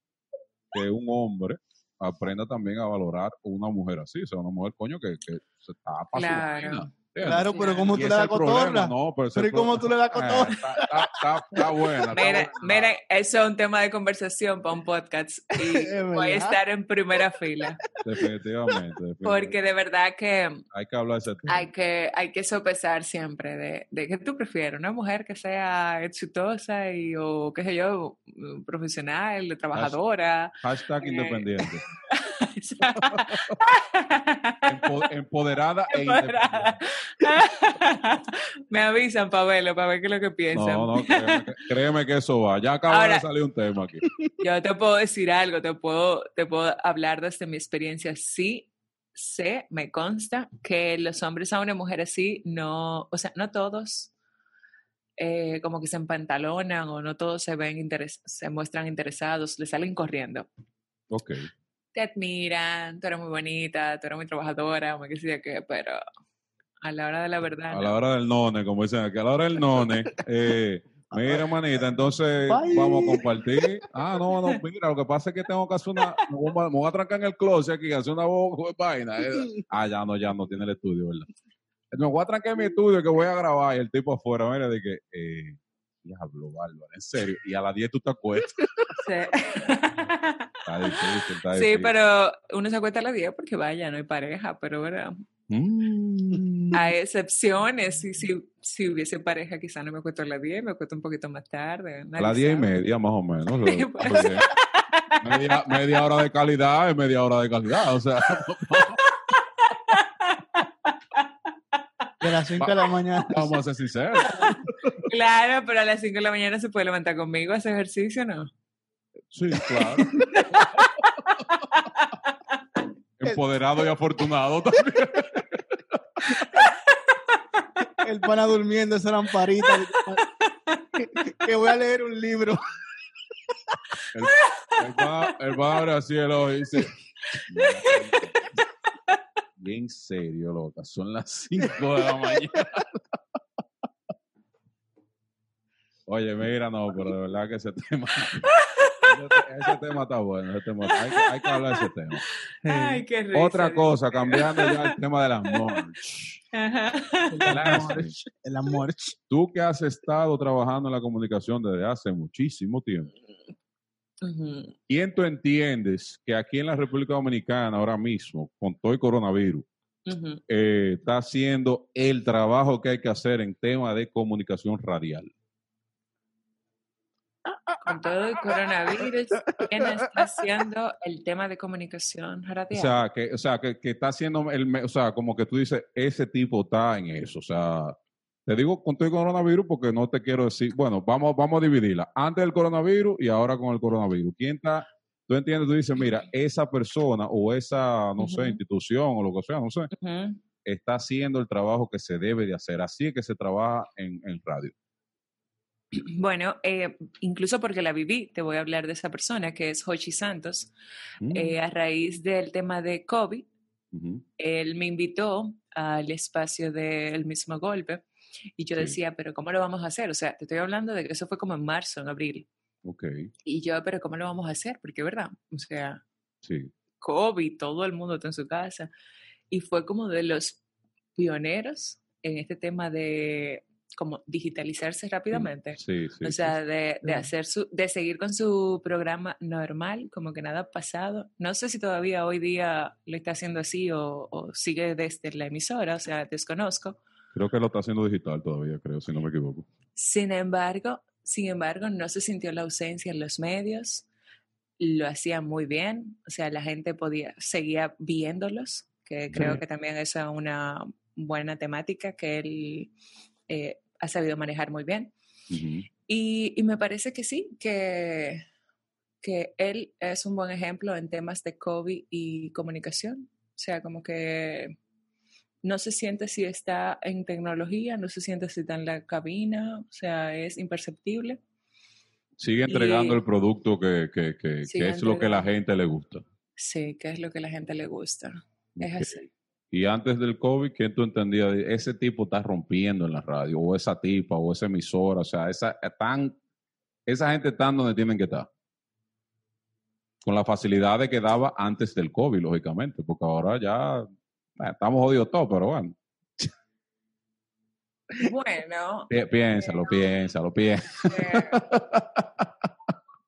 que un hombre aprenda también a valorar una mujer así, o sea, una mujer, coño, que, que se está para su Claro. pero. ¿cómo tú le das cotorra? No, pero Pero el ¿y cómo tú le das Eh, cotorra? Está, está, está- está buena. está Mira, buena. mira, eso es un tema de conversación para un podcast y voy a estar en primera fila Definitivamente. definitivamente. porque de verdad que hay que hablar de ese tema. hay que, hay que sopesar siempre de, de qué tú prefieres, una mujer que sea exitosa y o qué sé yo, profesional, trabajadora. Hashtag Eh, independiente. Empo- empoderada e Empoderada. Me avisan para verlo, para ver qué es lo que piensan. No, no, créeme que, créeme que eso va. Ya acaba Ahora- de salir un tema aquí. Yo te puedo decir algo, te puedo, te puedo hablar desde mi experiencia. Sí, sé, me consta que los hombres a una mujer así no, o sea, no todos eh, como que se empantalonan o no todos se ven interes se muestran interesados, le salen corriendo. Ok. Te admiran, tú eres muy bonita, tú eres muy trabajadora, me qué qué, pero a la hora de la verdad. A no. la hora del none, como dicen aquí, a la hora del none, eh, mira, manita, entonces Bye. vamos a compartir. Ah, no, no, mira, lo que pasa es que tengo que hacer una, me voy a, me voy a trancar en el closet aquí, hacer una bo- vaina. eh. Ah, ya no, ya no tiene el estudio, ¿verdad? Me voy a trancar en mi estudio que voy a grabar y el tipo afuera, mira, de que, eh, diablo, bárbaro, en serio, y a las 10 tú te acuestas. Sí. Está difícil, está Sí, difícil. pero uno se acuesta a las 10 porque vaya, no hay pareja, pero ¿verdad? Mm. Hay excepciones, si, si, si hubiese pareja quizá no me acuesto a las 10, me acuesto un poquito más tarde. A las 10 y media, más o menos. lo- Sí, pues. media, media hora de calidad es media hora de calidad. O sea, De las 5 de la mañana. vamos a ser sinceros. Claro, pero a las 5 de la mañana se puede levantar conmigo a hacer ejercicio, ¿no? Sí, claro. Empoderado y afortunado también. El pana durmiendo, esa lamparita. Que, que voy a leer un libro. El, el pana- el pana abre así el ojo y dice: Bien serio, loca. Son las 5 de la mañana. Oye, mira, no, pero de verdad que ese tema. Ese, ese tema está bueno. Ese tema, hay, que- hay que hablar de ese tema. Ay, qué risa. Otra cosa, cambiando ya el tema de las merch. El amor. El amor. Tú que has estado trabajando en la comunicación desde hace muchísimo tiempo. ¿quién tú entiendes que aquí en la República Dominicana ahora mismo, con todo el coronavirus, eh, está haciendo el trabajo que hay que hacer en tema de comunicación radial? Con todo el coronavirus, ¿quién está haciendo el tema de comunicación O radial? sea, que, o sea, que, que está haciendo, el, o sea, como que tú dices, ese tipo está en eso. O sea, te digo con todo el coronavirus porque no te quiero decir, bueno, vamos, vamos a dividirla. Antes del coronavirus y ahora con el coronavirus. ¿Quién está? Tú entiendes, tú dices, mira, esa persona o esa, no sé, institución o lo que sea, no sé, está haciendo el trabajo que se debe de hacer. Así es que se trabaja en, en radio. Bueno, eh, incluso porque la viví, te voy a hablar de esa persona que es Hochi Santos. Mm, Eh, a raíz del tema de COVID, él me invitó al espacio del mismo golpe y yo Sí. decía, pero ¿cómo lo vamos a hacer? O sea, te estoy hablando de que eso fue como en marzo, en abril. Ok, Y yo, pero ¿cómo lo vamos a hacer? Porque, ¿verdad? O sea, sí. COVID, todo el mundo está en su casa. Y fue como de los pioneros en este tema de como digitalizarse rápidamente. Sí, sí. o sea, sí. de, de hacer su, de seguir con su programa normal, como que nada ha pasado. No sé si todavía hoy día lo está haciendo así o, o sigue desde la emisora, o sea, desconozco. Creo que lo está haciendo digital todavía, creo, si no me equivoco. Sin embargo, sin embargo, no se sintió la ausencia en los medios. Lo hacía muy bien, o sea, la gente podía seguía viéndolos, que creo que también esa es una buena temática que él eh, ha sabido manejar muy bien. Ujú. Y, y me parece que sí, que, que él es un buen ejemplo en temas de COVID y comunicación. O sea, como que no se siente si está en tecnología, no se siente si está en la cabina, o sea, es imperceptible. Sigue entregando Y- el producto que, que, que- que es lo que la gente le gusta. Sí, que es lo que la gente le gusta. Es Ok. así. Y antes del COVID, ¿quién tú entendías? Ese tipo está rompiendo en la radio, o esa tipa, o esa emisora, o sea, esa, están, esa gente está donde tienen que estar. Con la facilidad de que daba antes del COVID, lógicamente, porque ahora ya eh, estamos jodidos todos, pero bueno. Bueno, Pi- Piénsalo, piénsalo, piénsalo. eh,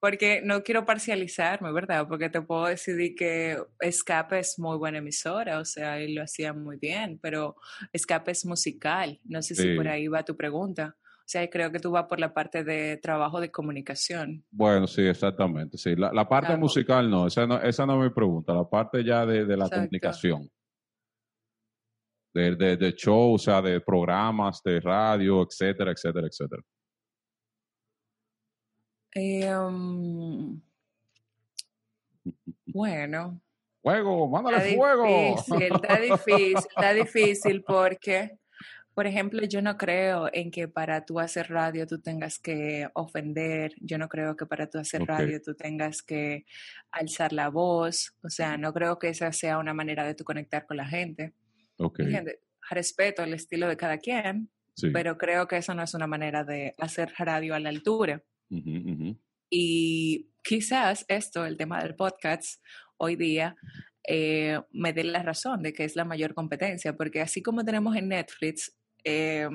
porque no quiero parcializarme, ¿verdad? Porque te puedo decidir que Escape es muy buena emisora, o sea, él lo hacía muy bien, pero Escape es musical. No sé si por ahí va tu pregunta. O sea, creo que tú vas por la parte de trabajo de comunicación. Bueno, sí, exactamente. Sí, la, la parte Claro. musical no esa, no, esa no es mi pregunta. La parte ya de, de la Exacto. comunicación. De, de, de show, o sea, de programas, de radio, etcétera, etcétera, etcétera. Eh, um, bueno, Fuego, mándale está fuego. difícil, está difícil, está difícil porque, por ejemplo, yo no creo en que para tú hacer radio tú tengas que ofender, yo no creo que para tú hacer radio tú tengas que alzar la voz, o sea, no creo que esa sea una manera de tú conectar con la gente. Ok, ¿entiendes? Respeto el estilo de cada quien, sí. pero creo que eso no es una manera de hacer radio a la altura. Y quizás esto, el tema del podcast, hoy día, eh, me dé la razón de que es la mayor competencia, porque así como tenemos en Netflix eh,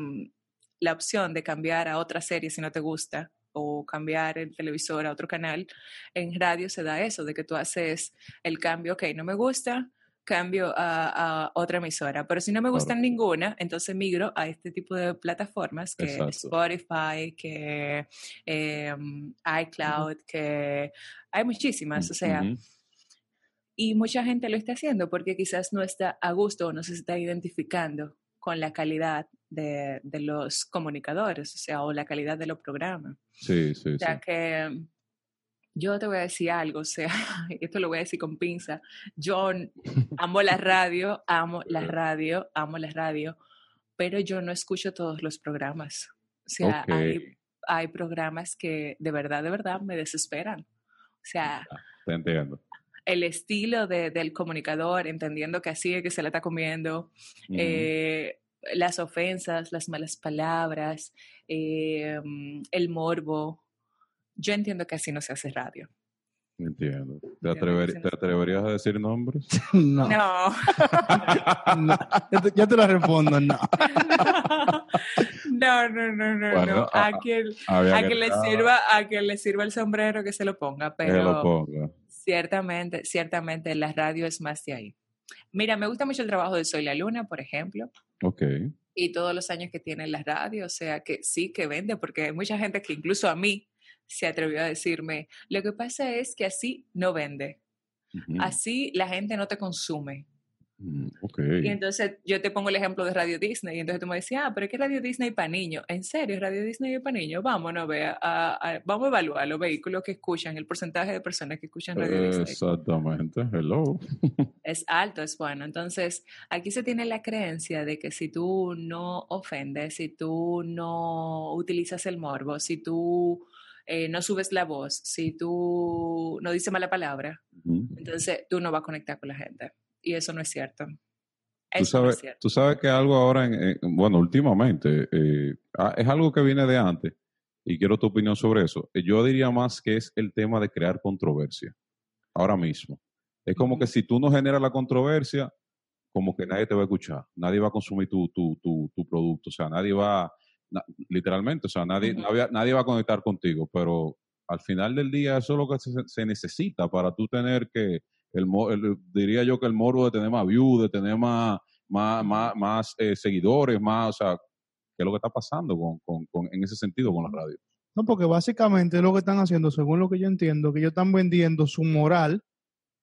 la opción de cambiar a otra serie si no te gusta, o cambiar el televisor a otro canal, en radio se da eso, de que tú haces el cambio, ok, no me gusta, cambio a, a otra emisora, pero si no me Claro. gustan ninguna, entonces migro a este tipo de plataformas que Exacto. Spotify, que eh, iCloud, que hay muchísimas, o sea, y mucha gente lo está haciendo porque quizás no está a gusto o no se está identificando con la calidad de, de los comunicadores, o sea, o la calidad de los programas. Sí, sí, O sí. sea que yo te voy a decir algo, o sea, esto lo voy a decir con pinza. Yo amo la radio, amo la radio, amo la radio, pero yo no escucho todos los programas. O sea, hay, hay programas que de verdad, de verdad me desesperan. O sea, Te entiendo. el estilo de- del comunicador, entendiendo que así es que se la está comiendo, eh, las ofensas, las malas palabras, eh, mm, el morbo. Yo entiendo que así no se hace radio. Entiendo. ¿Te, que atrever- sí, no ¿Te sé. atreverías a decir nombres? No, No. no. Yo, te, yo te lo respondo, no. no, no, no, no, Bueno, no. a- A que le sirva, a quien le sirva el sombrero que se lo ponga, que lo pero ponga. ciertamente, ciertamente la radio es más de ahí. Mira, me gusta mucho el trabajo de Soy la Luna, por ejemplo. Ok. y todos los años que tiene la radio, o sea que sí que vende, porque hay mucha gente que incluso a mí se atrevió a decirme, lo que pasa es que así no vende, así la gente no te consume. Mm. Y entonces yo te pongo el ejemplo de Radio Disney, y entonces tú me decías, ah, pero es que Radio Disney para niños, ¿en serio Radio Disney para niños? Vámonos, vea, a, a- vamos a evaluar los vehículos que escuchan, el porcentaje de personas que escuchan Radio Disney. Exactamente. Hello. es alto, es bueno. Entonces, aquí se tiene la creencia de que si tú no ofendes, si tú no utilizas el morbo, si tú eh, no subes la voz, si tú no dices mala palabra, entonces tú no vas a conectar con la gente. Y eso no es cierto. Tú sabes, tú sabes que algo ahora, en, en- bueno, últimamente, eh, ah, es algo que viene de antes y quiero tu opinión sobre eso. Yo diría más que es el tema de crear controversia, ahora mismo. Es como que si tú no generas la controversia, como que nadie te va a escuchar, nadie va a consumir tu, tu, tu, tu producto, o sea, nadie va, na- literalmente, o sea, nadie, nadie, nadie va a conectar contigo, pero al final del día eso es lo que se, se necesita para tú tener que, el, el- diría yo que el morbo de tener más views, de tener más, más, más, más, eh, seguidores, más, o sea, ¿qué es lo que está pasando con, con, con- en ese sentido con la radio? No, porque básicamente lo que están haciendo, según lo que yo entiendo, que ellos están vendiendo su moral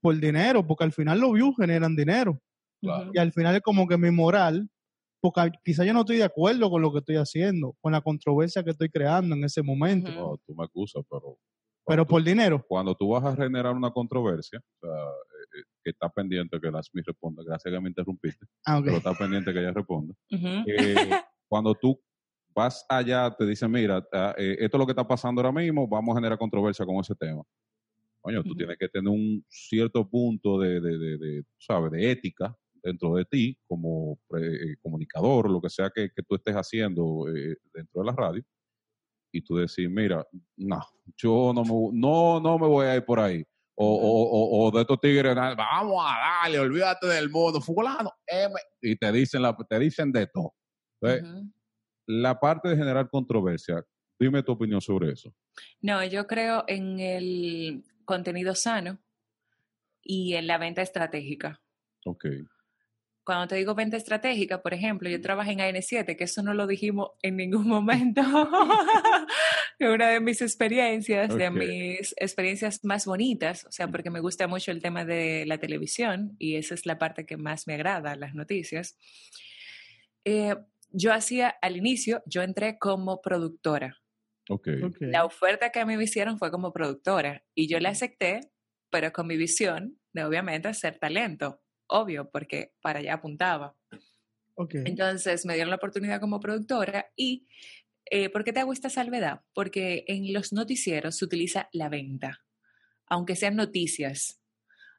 por dinero, porque al final los views generan dinero. Y al final es como que mi moral, porque quizá yo no estoy de acuerdo con lo que estoy haciendo, con la controversia que estoy creando en ese momento. No, tú me acusas, pero pero por dinero. cuando tú vas a generar una controversia, o sea, eh, eh, que está pendiente que Lasmi responda, gracias que me interrumpiste, Ah, pero está pendiente que ella responda. Eh, cuando tú vas allá, te dicen, mira, ah, eh, esto es lo que está pasando ahora mismo, vamos a generar controversia con ese tema. Coño, tú tienes que tener un cierto punto de, de, de, de, ¿sabes? de ética dentro de ti como eh, comunicador, lo que sea que, que tú estés haciendo eh, dentro de la radio, y tú decir, mira, no, yo no me, no, no me voy a ir por ahí. O, o, o, o de estos tigres, "Ah, vamos a darle, olvídate del mundo, fulano, M", y te dicen, la, te dicen de todo. Entonces, la parte de generar controversia, dime tu opinión sobre eso. No, yo creo en el contenido sano y en la venta estratégica. Ok. Cuando te digo venta estratégica, por ejemplo, yo trabajé en AN7, que eso no lo dijimos en ningún momento. Es una de mis experiencias, de Ok. mis experiencias más bonitas, o sea, porque me gusta mucho el tema de la televisión y esa es la parte que más me agrada, las noticias. Eh, yo hacía al inicio, yo entré como productora. Ok. Ok. La oferta que a mí me hicieron fue como productora y yo la acepté, pero con mi visión de obviamente hacer talento, obvio, porque para allá apuntaba. Entonces me dieron la oportunidad como productora y eh, ¿por qué te hago esta salvedad? Porque en los noticieros se utiliza la venta, aunque sean noticias.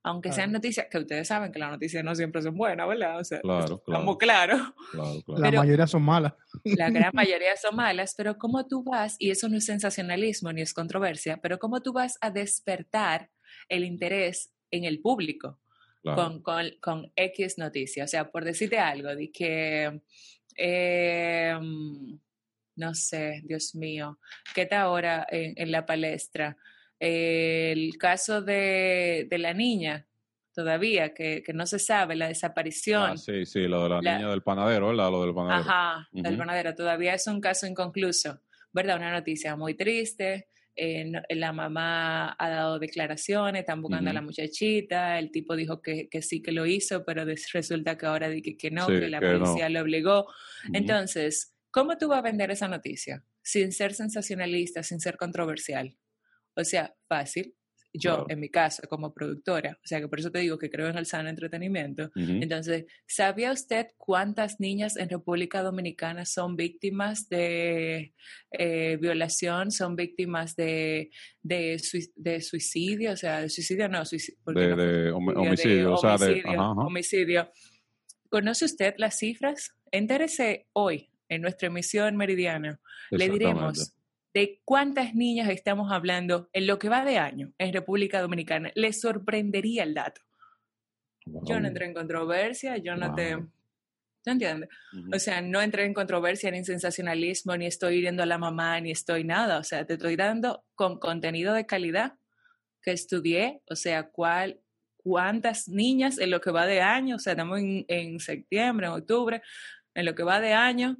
Aunque sean Claro. noticias, que ustedes saben que las noticias no siempre son buenas, ¿verdad? O sea, Claro, estamos claro. claros. Claro, claro. La mayoría son malas. La gran mayoría son malas, pero cómo tú vas, y eso no es sensacionalismo ni es controversia, pero cómo tú vas a despertar el interés en el público claro. con, con, con X noticia. O sea, por decirte algo, de que, eh, no sé, Dios mío, ¿qué está ahora en, en la palestra? Eh, el caso de, de la niña, todavía, que, que no se sabe, la desaparición. Ah, sí, sí, lo de la, La- niña del panadero, ¿verdad? Lo del panadero. Ajá, del panadero. Todavía es un caso inconcluso, ¿verdad? Una noticia muy triste. Eh, la mamá ha dado declaraciones, están buscando a la muchachita, el tipo dijo que, que sí que lo hizo, pero resulta que ahora dice que, no, Sí, que la que no. policía lo obligó. Entonces, ¿cómo tú vas a vender esa noticia? Sin ser sensacionalista, sin ser controversial. O sea, fácil. Yo, en mi caso, como productora, o sea que por eso te digo que creo en el sano entretenimiento, entonces, ¿sabía usted cuántas niñas en República Dominicana son víctimas de eh, violación, son víctimas de, de, sui- de suicidio? O sea, de suicidio no, suicidio. De, de homi- homicidio, o sea, de... homicidio, Ajá, ajá. homicidio. ¿Conoce usted las cifras? Entérese hoy en nuestra emisión meridiana. Le diremos. De cuántas niñas estamos hablando en lo que va de año en República Dominicana. Le sorprendería el dato. Yo no Wow. entré en controversia, yo no te... Wow. ¿Tú entiendes? Ujú. O sea, no entré en controversia ni en sensacionalismo, ni estoy hiriendo a la mamá, ni estoy nada. O sea, te estoy dando con contenido de calidad que estudié, o sea, cuál, cuántas niñas en lo que va de año, o sea, estamos en, en septiembre, en octubre, en lo que va de año,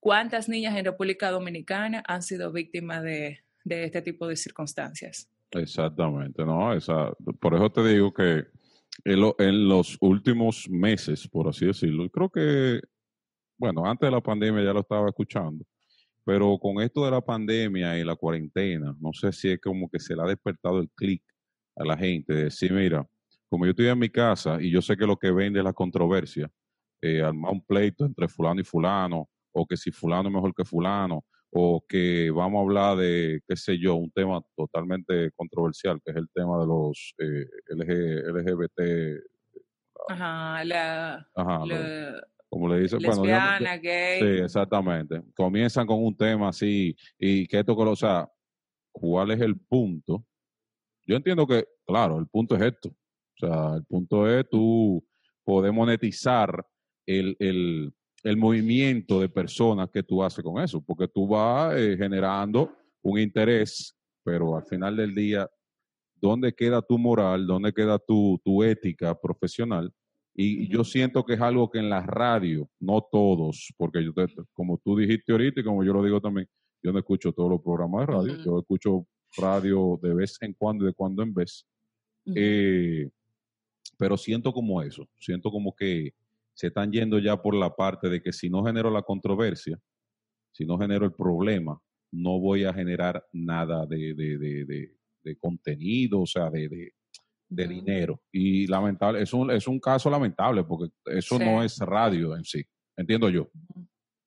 cuántas niñas en República Dominicana han sido víctimas de, este tipo de circunstancias. Exactamente, ¿no? Por eso te digo que en, lo- en los últimos meses, por así decirlo, creo que, bueno, antes de la pandemia ya lo estaba escuchando, pero con esto de la pandemia y la cuarentena, no sé si es como que se le ha despertado el clic a la gente de decir, mira, como yo estoy en mi casa y yo sé que lo que vende es la controversia, eh, armar un pleito entre fulano y fulano, o que si fulano es mejor que fulano, o que vamos a hablar de, qué sé yo, un tema totalmente controversial, que es el tema de los eh, LG, LGBT, Ajá, la, ajá, lo- la como le dicen, bueno, lesbiana, gay. Sí, exactamente. Comienzan con un tema así y que esto, o sea, ¿cuál es el punto? Yo entiendo que, claro, el punto es esto. O sea, el punto es tú poder monetizar el, el, el movimiento de personas que tú haces con eso, porque tú vas eh, generando un interés, pero al final del día, ¿dónde queda tu moral? ¿Dónde queda tu, tu ética profesional? Y yo siento que es algo que en la radio, no todos, porque yo te- como tú dijiste ahorita y como yo lo digo también, yo no escucho todos los programas de radio, yo escucho radio de vez en cuando y de cuando en vez, eh, pero siento como eso, siento como que se están yendo ya por la parte de que si no genero la controversia, si no genero el problema, no voy a generar nada de, de, de, de- de contenido, o sea, de, de, de Ujú. dinero. Y lamentable, es un, es un caso lamentable porque eso Sí. no es radio en sí, entiendo yo.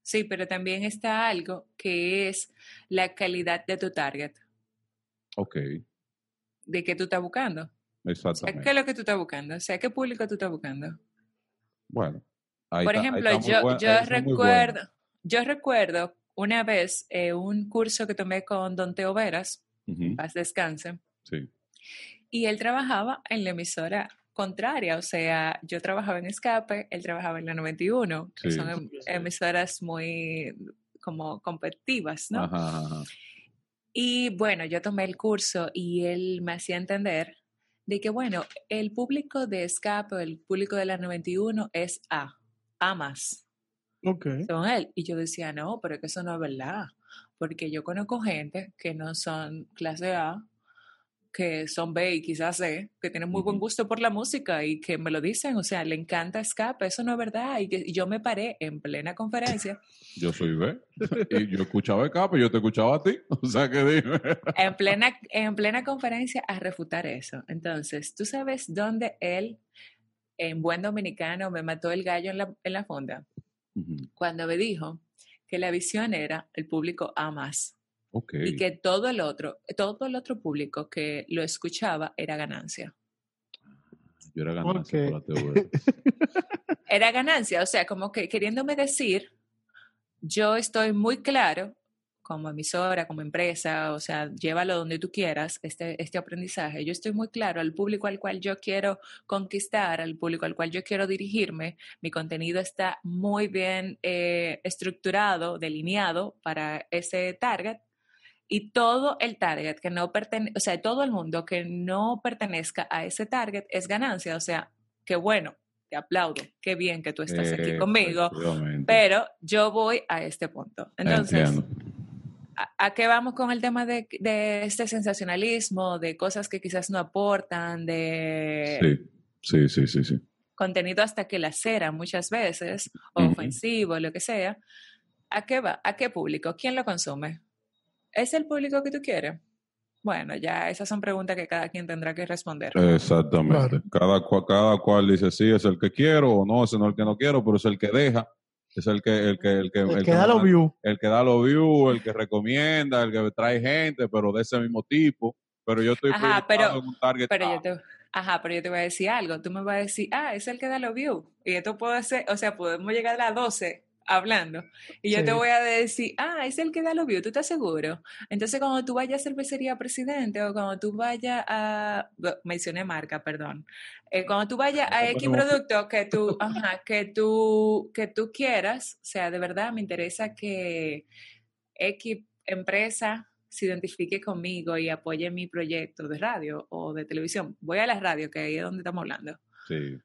Sí, pero también está algo que es la calidad de tu target, Ok, de que tú estás buscando. O sea, exactamente. ¿qué es lo que tú estás buscando? O sea, ¿qué público tú estás buscando? Bueno, ahí Por está- ahí ejemplo, yo, buen- yo bueno. recuerdo, yo recuerdo una vez eh, un curso que tomé con Don Teo Veras, paz descanse, Sí, y él trabajaba en la emisora contraria, o sea, yo trabajaba en Escape, él trabajaba en la 91, que Sí, son sí, em- sí. emisoras muy como competitivas, ¿no? Ajá, ajá. Y bueno, yo tomé el curso y él me hacía entender de que, bueno, el público de escape, el público de la 91 es A, A más, Ok. según él. Y yo decía, no, pero es que eso no es verdad, porque yo conozco gente que no son clase A, que son B y quizás C, que tienen muy buen gusto por la música y que me lo dicen, o sea, le encanta escape, eso no es verdad. Y, que- y yo me paré en plena conferencia, Yo soy B. Y yo escuchaba pero yo te escuchaba a ti. O sea que dime. en plena, en plena conferencia a refutar eso. Entonces, ¿tú sabes dónde él, en buen dominicano, me mató el gallo en la, en la fonda? Cuando me dijo que la visión era el público A más Ok. y que todo el otro, todo el otro público que lo escuchaba era ganancia. Yo era ganancia Ok. por la TV. Era ganancia, o sea, como que queriéndome decir, yo estoy muy claro como emisora, como empresa, o sea, llévalo donde tú quieras, este, este aprendizaje. Yo estoy muy claro al público al cual yo quiero conquistar, al público al cual yo quiero dirigirme. Mi contenido está muy bien eh, estructurado, delineado para ese target. Y todo el target que no pertenece, o sea, todo el mundo que no pertenezca a ese target es ganancia. O sea, qué bueno, te aplaudo, qué bien que tú estás aquí Eh, conmigo, pero yo voy a este punto. Entonces. ¿a, a qué vamos con el tema de, de este sensacionalismo, de cosas que quizás no aportan, de Sí, sí, sí, sí, sí. contenido hasta que la cera muchas veces, o ofensivo, lo que sea? ¿A qué va? ¿A qué público? ¿Quién lo consume? ¿Es el público que tú quieres? Bueno, ya esas son preguntas que cada quien tendrá que responder. Exactamente. Claro. Cada, cua- cada cual dice, sí, es el que quiero o no, es el que no quiero, pero es el que deja. Es el que, el que, el que, El el que da los views. el que da los views, el que recomienda, el que trae gente, pero de ese mismo tipo. Pero yo estoy Ajá, pero- en un target Pero yo te, ajá, pero yo te voy a decir algo. Tú me vas a decir, ah, es el que da los views. Y esto puede ser, o sea, podemos llegar a las 12 hablando. Y yo te voy a decir, ah, es el que da los views. ¿Tú estás seguro? Entonces, cuando tú vayas a cervecería presidente o cuando tú vayas a, bueno, mencioné marca, perdón. Eh, cuando tú vayas a X producto que tú, ajá, que tú, que tú quieras, o sea, de verdad me interesa que X empresa se identifique conmigo y apoye mi proyecto de radio o de televisión. Voy a la radio, que ahí es donde estamos hablando. Sí.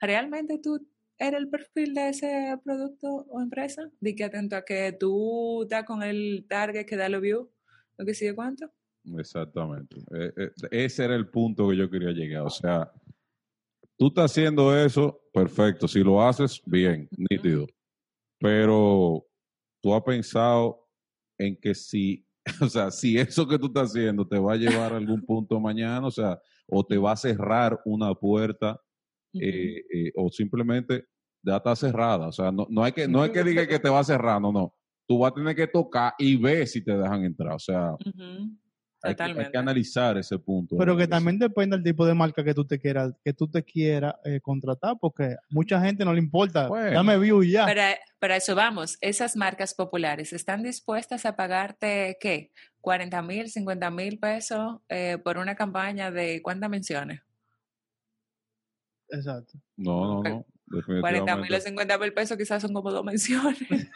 ¿Realmente tú eres el perfil de ese producto o empresa? Di que atento a que tú estás con el target que da los views, lo que sigue cuánto. Exactamente. Eh, eh, ese era el punto que yo quería llegar. O sea, tú estás haciendo eso, perfecto. Si lo haces, bien, nítido. Pero tú has pensado en que si, o sea, si eso que tú estás haciendo te va a llevar a algún punto mañana, o sea, o te va a cerrar una puerta, eh, eh, o simplemente ya está cerrada. O sea, no, no hay que, no es que diga que te va a cerrar, no, no. Tú vas a tener que tocar y ver si te dejan entrar. O sea, ujú. hay que, hay analizar ese punto. Pero que también depende del tipo de marca que tú te quieras, que tú te quieras eh, contratar, porque mucha gente no le importa. Bueno. Dame view y ya. Pero, pero a eso vamos, esas marcas populares están dispuestas a pagarte, ¿qué? 40 mil, 50 mil pesos eh, por una campaña de cuántas menciones. Exacto. No, no, no. 40 mil o Definitivamente. 50 mil pesos quizás son como dos menciones.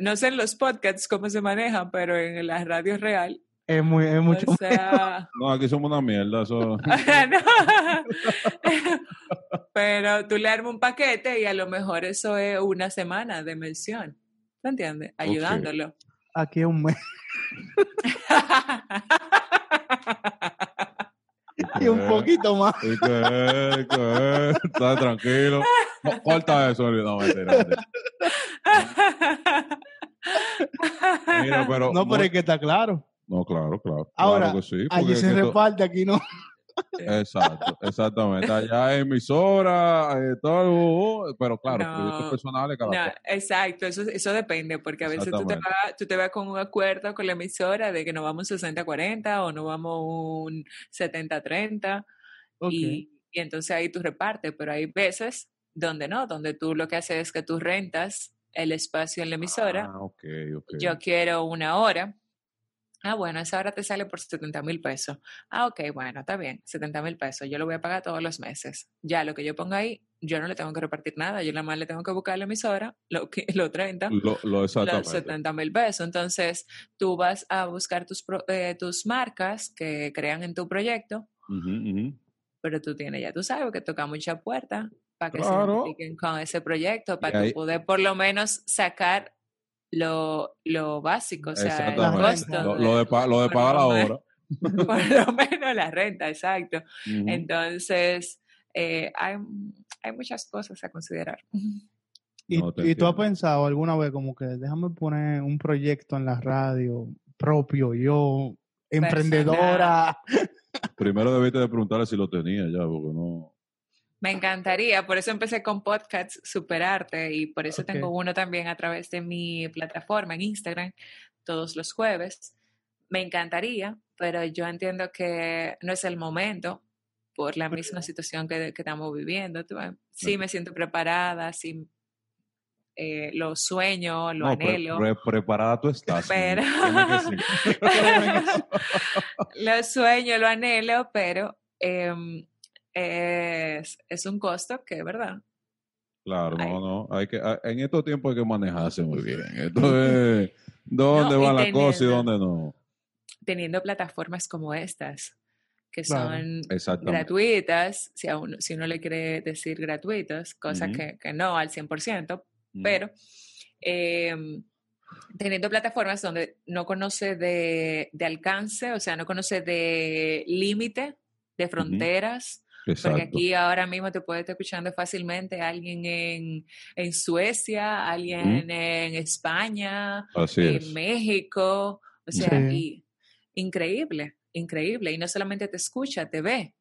No sé en los podcasts cómo se manejan, pero en la radio real. Es muy, es mucho. O sea, No, aquí somos una mierda. Eso, pero tú le armas un paquete y a lo mejor eso es una semana de mención. ¿Te entiendes? Ayudándolo. Aquí es un mes. Y un poquito más. ¿Y qué? ¿Qué? Está tranquilo. No, corta eso, no, mentira. Mira, pero. No, pero es que está claro. No, claro, claro. Ahora, claro que sí, Allí se esto- reparte, aquí no. Exacto, exactamente. Allá emisora, eh, todo, pero claro, No, proyectos personales cada No, exacto, eso, eso depende, porque a veces tú te, vas, tú te vas con un acuerdo con la emisora de que nos vamos un 60-40 o nos vamos un 70-30 Ok. y, y entonces ahí tú repartes, pero hay veces donde no, donde tú lo que haces es que tú rentas el espacio en la emisora, Ah, ok, ok. yo quiero una hora. Ah, bueno, esa hora te sale por 70 mil pesos. Ah, ok, bueno, está bien, 70 mil pesos. Yo lo voy a pagar todos los meses. Ya lo que yo ponga ahí yo no le tengo que repartir nada, yo nada más le tengo que buscar la emisora, lo, que, lo 30, Lo, lo los exactamente. 70 mil pesos. Entonces, tú vas a buscar tus, eh, tus marcas que crean en tu proyecto, pero tú tienes, ya tú sabes, que toca mucha puerta para que se identifiquen con ese proyecto, Y para ahí- tú poder por lo menos sacar lo, lo básico, o sea. Lo, lo de, pa- lo de pagar la hora. Por lo menos la renta, exacto. Entonces, eh, hay, hay muchas cosas a considerar. ¿Y, No, y tú has pensado alguna vez como que déjame poner un proyecto en la radio propio, yo, emprendedora? Primero debiste de preguntarle si lo tenía ya, porque no. Me encantaría, por eso empecé con podcasts Superarte y por eso tengo uno también a través de mi plataforma en Instagram todos los jueves. Me encantaría, pero yo entiendo que no es el momento por la misma situación que, que estamos viviendo. Sí me siento preparada, sí eh, lo sueño, lo no, anhelo. pre- preparada tú estás. Pero- lo sueño, lo anhelo, pero em, es, es un costo que, ¿verdad? Claro, Ay. no, no. Hay que, en estos tiempos hay que manejarse muy bien. Esto es dónde No, va la cosa y dónde no. Teniendo plataformas como estas, que son gratuitas, si, a uno, si uno le quiere decir gratuitas, cosa Ujú. que, que no al 100%, Mm. pero em, teniendo plataformas donde no conoce de, de alcance, o sea, no conoce de límite, de fronteras, Exacto. porque aquí ahora mismo te puede estar escuchando fácilmente alguien en, en Suecia, alguien en España, Así en es. México, o sea, Sí. y increíble, increíble, y no solamente te escucha, te ve.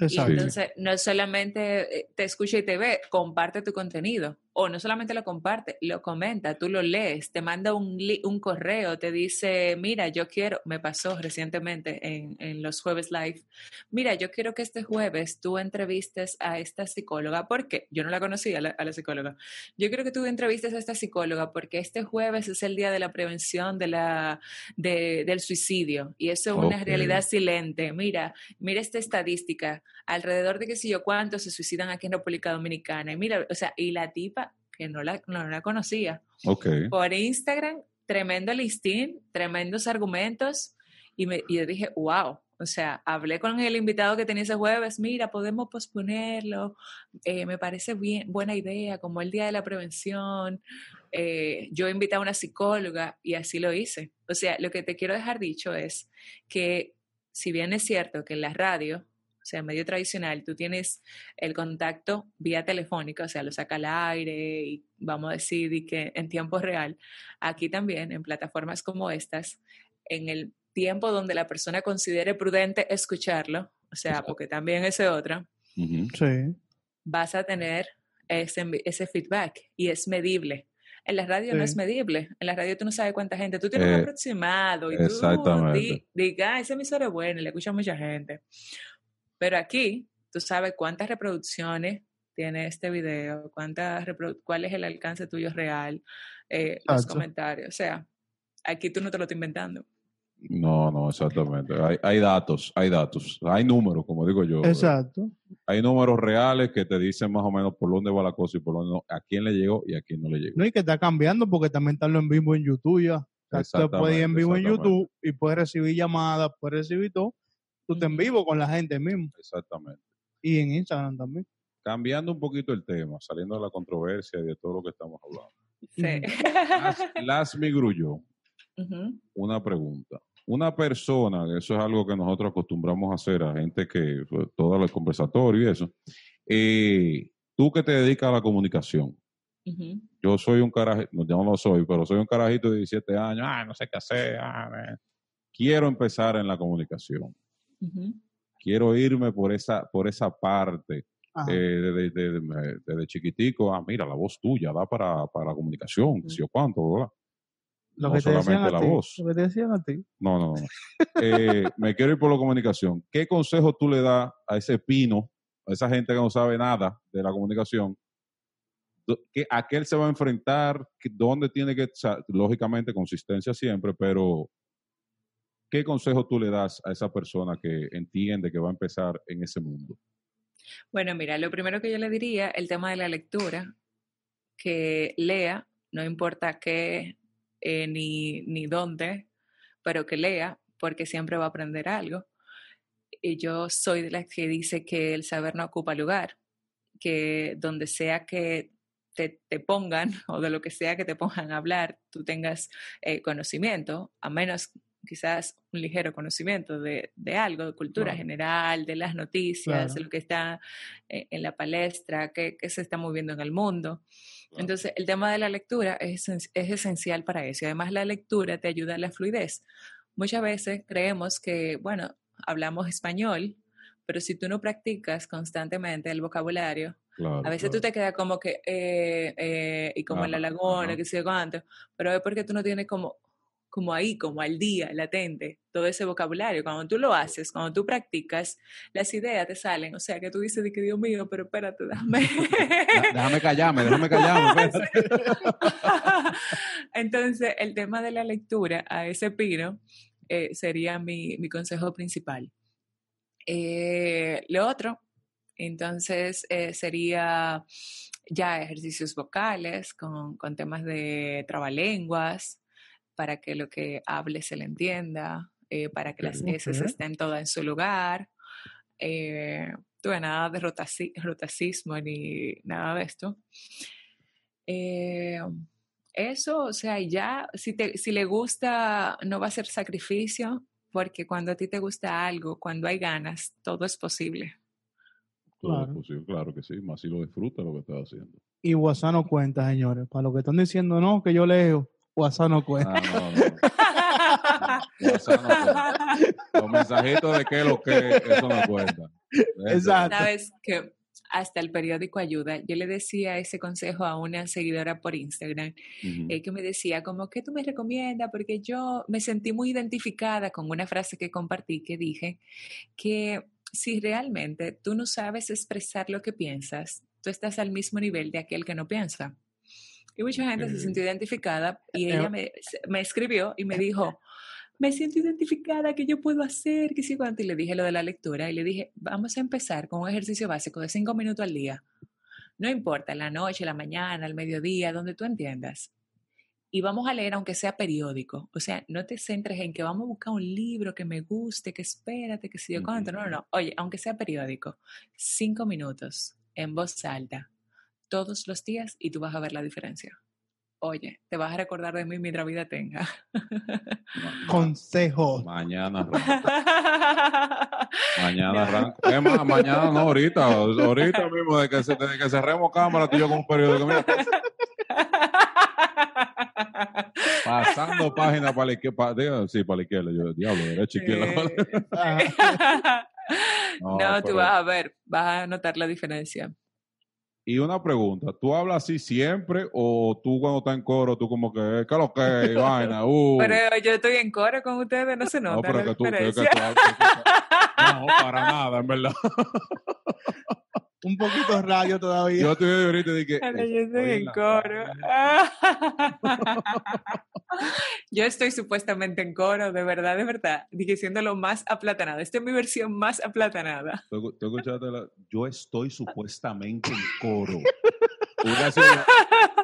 Y entonces no solamente eh, te escucha y te ve, comparte tu contenido. O no solamente lo comparte, lo comenta, tú lo lees, te manda un, un correo, te dice, mira, yo quiero, me pasó recientemente en, en los jueves live, mira, yo quiero que este jueves tú entrevistes a esta psicóloga, porque yo no la conocía, a la, a la psicóloga. Yo quiero que tú entrevistes a esta psicóloga porque este jueves es el día de la prevención de la, de- del suicidio y eso es una realidad silente. Mira, mira esta estadística, alrededor de qué sé yo cuántos se suicidan aquí en República Dominicana. Y mira, o sea, y la tipa que no la, no la conocía, Ok. por Instagram, tremendo listín, tremendos argumentos, y, me, y yo dije, wow. O sea, hablé con el invitado que tenía ese jueves, mira, podemos posponerlo, eh, me parece bien, buena idea, como el día de la prevención. Eh, yo invité a una psicóloga y así lo hice. O sea, lo que te quiero dejar dicho es que si bien es cierto que en la radio, o sea, en medio tradicional, tú tienes el contacto vía telefónica, o sea, lo saca al aire y vamos a decir y que en tiempo real, aquí también en plataformas como estas, en el tiempo donde la persona considere prudente escucharlo, o sea, Exacto. porque también ese otra, Ujú. Sí. vas a tener ese, ese feedback y es medible. En la radio no es medible. En la radio tú no sabes cuánta gente. Tú tienes un Eh, aproximado y tú exactamente. di- diga, ah, esa emisora es buena, le escucha mucha gente. Pero aquí tú sabes cuántas reproducciones tiene este video, cuántas cuál es el alcance tuyo real, eh, los comentarios. O sea, aquí tú no te lo estás inventando. No, no, exactamente. Hay, hay datos, hay datos, hay números, como digo yo. Exacto. Hay números reales que te dicen más o menos por dónde va la cosa y por dónde no, a quién le llegó y a quién no le llegó. No, y que está cambiando porque también está lo en vivo en YouTube ya. O sea, tú puedes ir en vivo en. YouTube y puedes recibir llamadas, puedes recibir todo. Tú estás en vivo con la gente mismo. Exactamente. Y en Instagram también. Cambiando un poquito el tema, saliendo de la controversia y de todo lo que estamos hablando. Sí. Las, las Migrulló, Ujú. una pregunta. Una persona, eso es algo que nosotros acostumbramos a hacer a gente que, pues, todo el conversatorio y eso. eh, tú que te dedicas a la comunicación, yo soy un carajito, no, yo no lo soy, pero soy un carajito de 17 años, ah, no sé qué hacer, ah, quiero empezar en la comunicación, Quiero irme por esa, por esa parte, eh, desde, desde- desde chiquitico, ah, mira, la voz tuya da para, para la comunicación, sé yo cuánto, ¿verdad? lo no que te decían solamente la ti. voz. Lo que te decían a ti. No, no, no. Eh, me quiero ir por la comunicación. ¿Qué consejo tú le das a ese pino, a esa gente que no sabe nada de la comunicación? ¿Qué- ¿A qué él se va a enfrentar? ¿Qué- ¿Dónde tiene que, o lógicamente, consistencia siempre, pero ¿qué consejo tú le das a esa persona que entiende que va a empezar en ese mundo? Bueno, mira, lo primero que yo le diría, el tema de la lectura, que lea, no importa qué eh, ni, ni dónde, pero que lea, porque siempre va a aprender algo. Y yo soy de las que dice que el saber no ocupa lugar, que donde sea que te, te, pongan o de lo que sea que te pongan a hablar, tú tengas eh, conocimiento, a menos quizás un ligero conocimiento de, de algo, de cultura Claro. general, de las noticias, Claro. de lo que está eh, en la palestra, qué, qué se está moviendo en el mundo. Entonces, el tema de la lectura es, es esencial para eso. Y además, la lectura te ayuda a la fluidez. Muchas veces creemos que, bueno, hablamos español, pero si tú no practicas constantemente el vocabulario, Claro, a veces tú te quedas como que, eh, eh, y como en la laguna, ajá. que sé cuánto, pero es porque tú no tienes como, como ahí, como al día, latente, todo ese vocabulario. Cuando tú lo haces, cuando tú practicas, las ideas te salen. O sea, que tú dices de que Dios mío, pero espérate, déjame. Déjame callarme, déjame callarme. Entonces, el tema de la lectura a ese pino eh, sería mi, mi consejo principal. Eh, lo otro, entonces, eh, sería ya ejercicios vocales con, con temas de trabalenguas, para que lo que hable se le entienda, eh, para que las. S estén todas en su lugar. Eh, tuve nada de rotaci- rotacismo ni nada de esto. Eh, eso, o sea, ya, si, te, si le gusta, no va a ser sacrificio, porque cuando a ti te gusta algo, cuando hay ganas, todo es posible. Todo es posible, claro que sí, más si lo disfruta lo que estás haciendo. Y WhatsApp no cuenta, señores. Para lo que están diciendo, no, que yo leo, WhatsApp no cuenta. Ah, no, no. WhatsApp no cuenta. Los mensajitos de qué lo que, eso no cuenta. Exacto. Sabes que hasta el periódico ayuda. Yo le decía ese consejo a una seguidora por Instagram, eh, que me decía como, ¿qué tú me recomiendas? Porque yo me sentí muy identificada con una frase que compartí que dije que si realmente tú no sabes expresar lo que piensas, tú estás al mismo nivel de aquel que no piensa. Y mucha gente se Ok. sintió identificada y Eh, ella me, me escribió y me dijo, me siento identificada, ¿qué yo puedo hacer? ¿Qué sí cuánto? Y le dije lo de la lectura y le dije, vamos a empezar con un ejercicio básico de cinco minutos al día. No importa, la noche, la mañana, el mediodía, donde tú entiendas. Y vamos a leer aunque sea periódico. O sea, no te centres en que vamos a buscar un libro que me guste, que espérate, que si yo cuánto. No, no, no. Oye, aunque sea periódico, cinco minutos en voz alta, todos los días y tú vas a ver la diferencia. Oye, te vas a recordar de mí mientras vida tenga. Consejos. Mañana arranco. Mañana arranco. Es más, mañana no, ahorita. Ahorita mismo, de que, se, desde que cerremos cámara, tú y yo con un periódico. Mira, pasando página para la izquierda. sí, para la izquierda. Yo, diablo, derecha, izquierda. No, no, tú vas a ver, vas a notar la diferencia. Y una pregunta, ¿tú hablas así siempre o tú cuando estás en coro, tú como que, ¿qué es lo que vaina? Uh. Pero yo estoy en coro con ustedes, no se nota no, pero la que tú, que, que tú hablas- No, para nada, en verdad. Un poquito radio todavía. Yo estoy ahorita y dije, Ahora yo estoy en coro. Yo estoy supuestamente en coro, de verdad, de verdad. Dije siendo lo más aplatanada. Esta es mi versión más aplatanada. ¿Tú, tú escuchaste la- Yo estoy supuestamente en coro. Sido,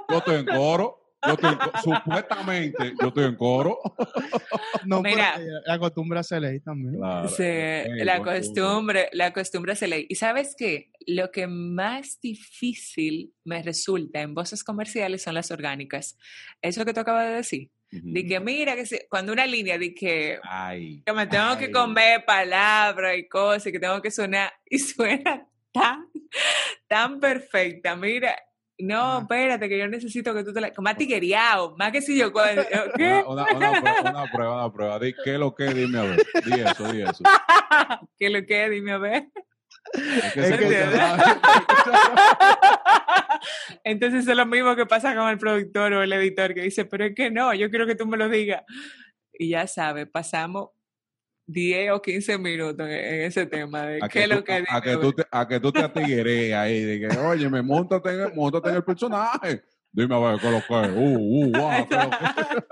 yo estoy en coro. Yo estoy supuestamente yo estoy en coro. No, Mira. la costumbre se ley también. Claro. La costumbre, la costumbre se lee. Y sabes qué? Lo que más difícil me resulta en voces comerciales son las orgánicas. Eso que tú acabas de decir. Ujú. De que mira, que se- cuando una línea de que, Ay. que me tengo que comer palabras y cosas, y que tengo que sonar, y suena tan, tan perfecta. Mira, no, Ajá. espérate, que yo necesito que tú te la. Más tiguereado, más que si yo. ¿Qué? Una, una, una prueba, una prueba, una prueba. Di, ¿Qué lo que? Dime a ver. Di eso, di eso. ¿Qué lo que? Dime a ver. Es que Es que- Entonces es lo mismo que pasa con el productor o el editor que dice, pero es que no, yo quiero que tú me lo digas. Y ya sabes, pasamos 10 o 15 minutos en, ese tema de a qué es lo que... a, a que tú te, a que tú te atigueres ahí, de que, oye, me montate en, el- móntate en el personaje. Dime a ver, ¿qué es lo que es? Uh, uh, guau, ¿qué es lo que es?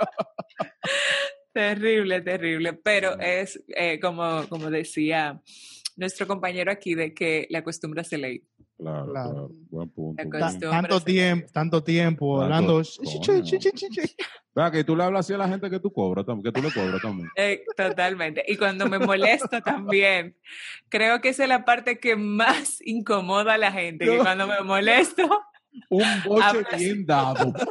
Terrible, terrible. Pero Mm. es, eh, como, como decía nuestro compañero aquí de que la costumbre se ley. Claro, Claro. claro. Buen punto. Tanto tiempo, tanto tiempo Tanto- hablando. Vea que tú le hablas así a la gente que tú cobras, que tú le cobras también. Eh, totalmente. Y cuando me molesto también, creo que esa es la parte que más incomoda a la gente, que cuando me molesto, Un boche bien dado.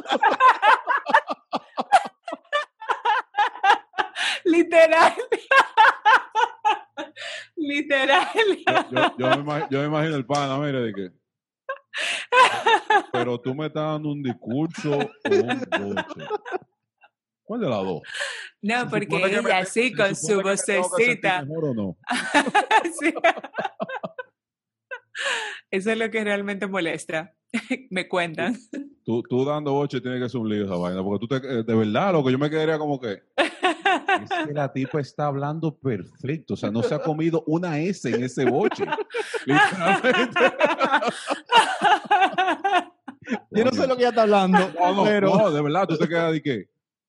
literal. literal. Yo, yo- yo me imagino, yo me imagino el pana, mire, de que. Pero tú me estás dando un discurso o un boche. ¿Cuál de las dos? No, porque me- ella se con su vocecita. mejor o no? Sí. Eso es lo que realmente molesta. Me cuentan. Tú, tú dando boche tiene que ser un lío esa vaina, porque tú te, eh, de verdad, lo que yo me quedaría como que. Es que la tipa está hablando perfecto, o sea, no se ha comido una S en ese boche. Literalmente. Yo no sé lo que ella está hablando, No, no, pero no, de verdad, tú te quedas de que,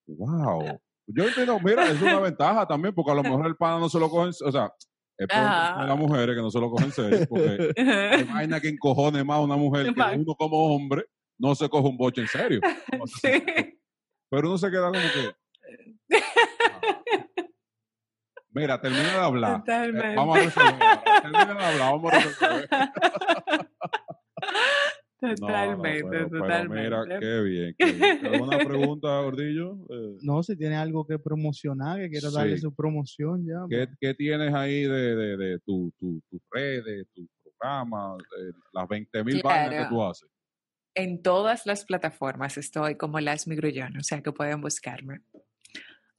wow. Yo entiendo, mira, es una ventaja también, porque a lo mejor el pana no se lo cogen, o sea, es por Ajá. las mujeres que no se lo cogen en serio, porque vaina que encojone más a una mujer que uno como hombre no se coge un boche en serio. Sí. Pero uno se queda como que. Mira, termina de hablar. Eh, vamos a resolver. Termina de hablar, vamos a resolver. No, no, Totalmente, pero- totalmente. mira, qué bien. qué bien. ¿Alguna pregunta, Gordillo? Eh, no, si tiene algo que promocionar, que quiera darle Sí. su promoción ya. ¿Qué, qué tienes ahí de, de, de tu, tu, tus redes, tu programa, eh, las 20 mil vainas que Claro. tú haces? En todas las plataformas estoy como Lasmi Grullón, o sea que pueden buscarme.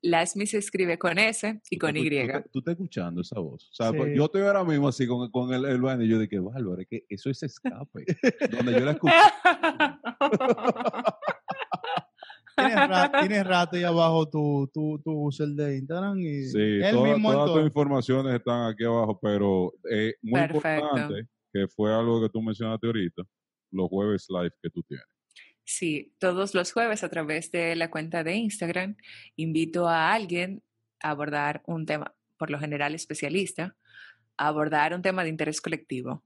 Lasmi se escribe con S y con Y. Tú, te- tú estás escuchando esa voz. O sea, Sí. pues, yo estoy ahora mismo así con, con el, el vaina y yo dije, Bárbaro, es que eso es escape. donde yo la escuché. Tienes, ra- tienes rato ahí abajo tu, tu, tu user de Instagram y Sí, él toda- mismo todas tus informaciones están aquí abajo, pero eh, muy Perfecto. importante, que fue algo que tú mencionaste ahorita, los jueves live que tú tienes. Sí, todos los jueves a través de la cuenta de Instagram invito a alguien a abordar un tema, por lo general especialista, a abordar un tema de interés colectivo.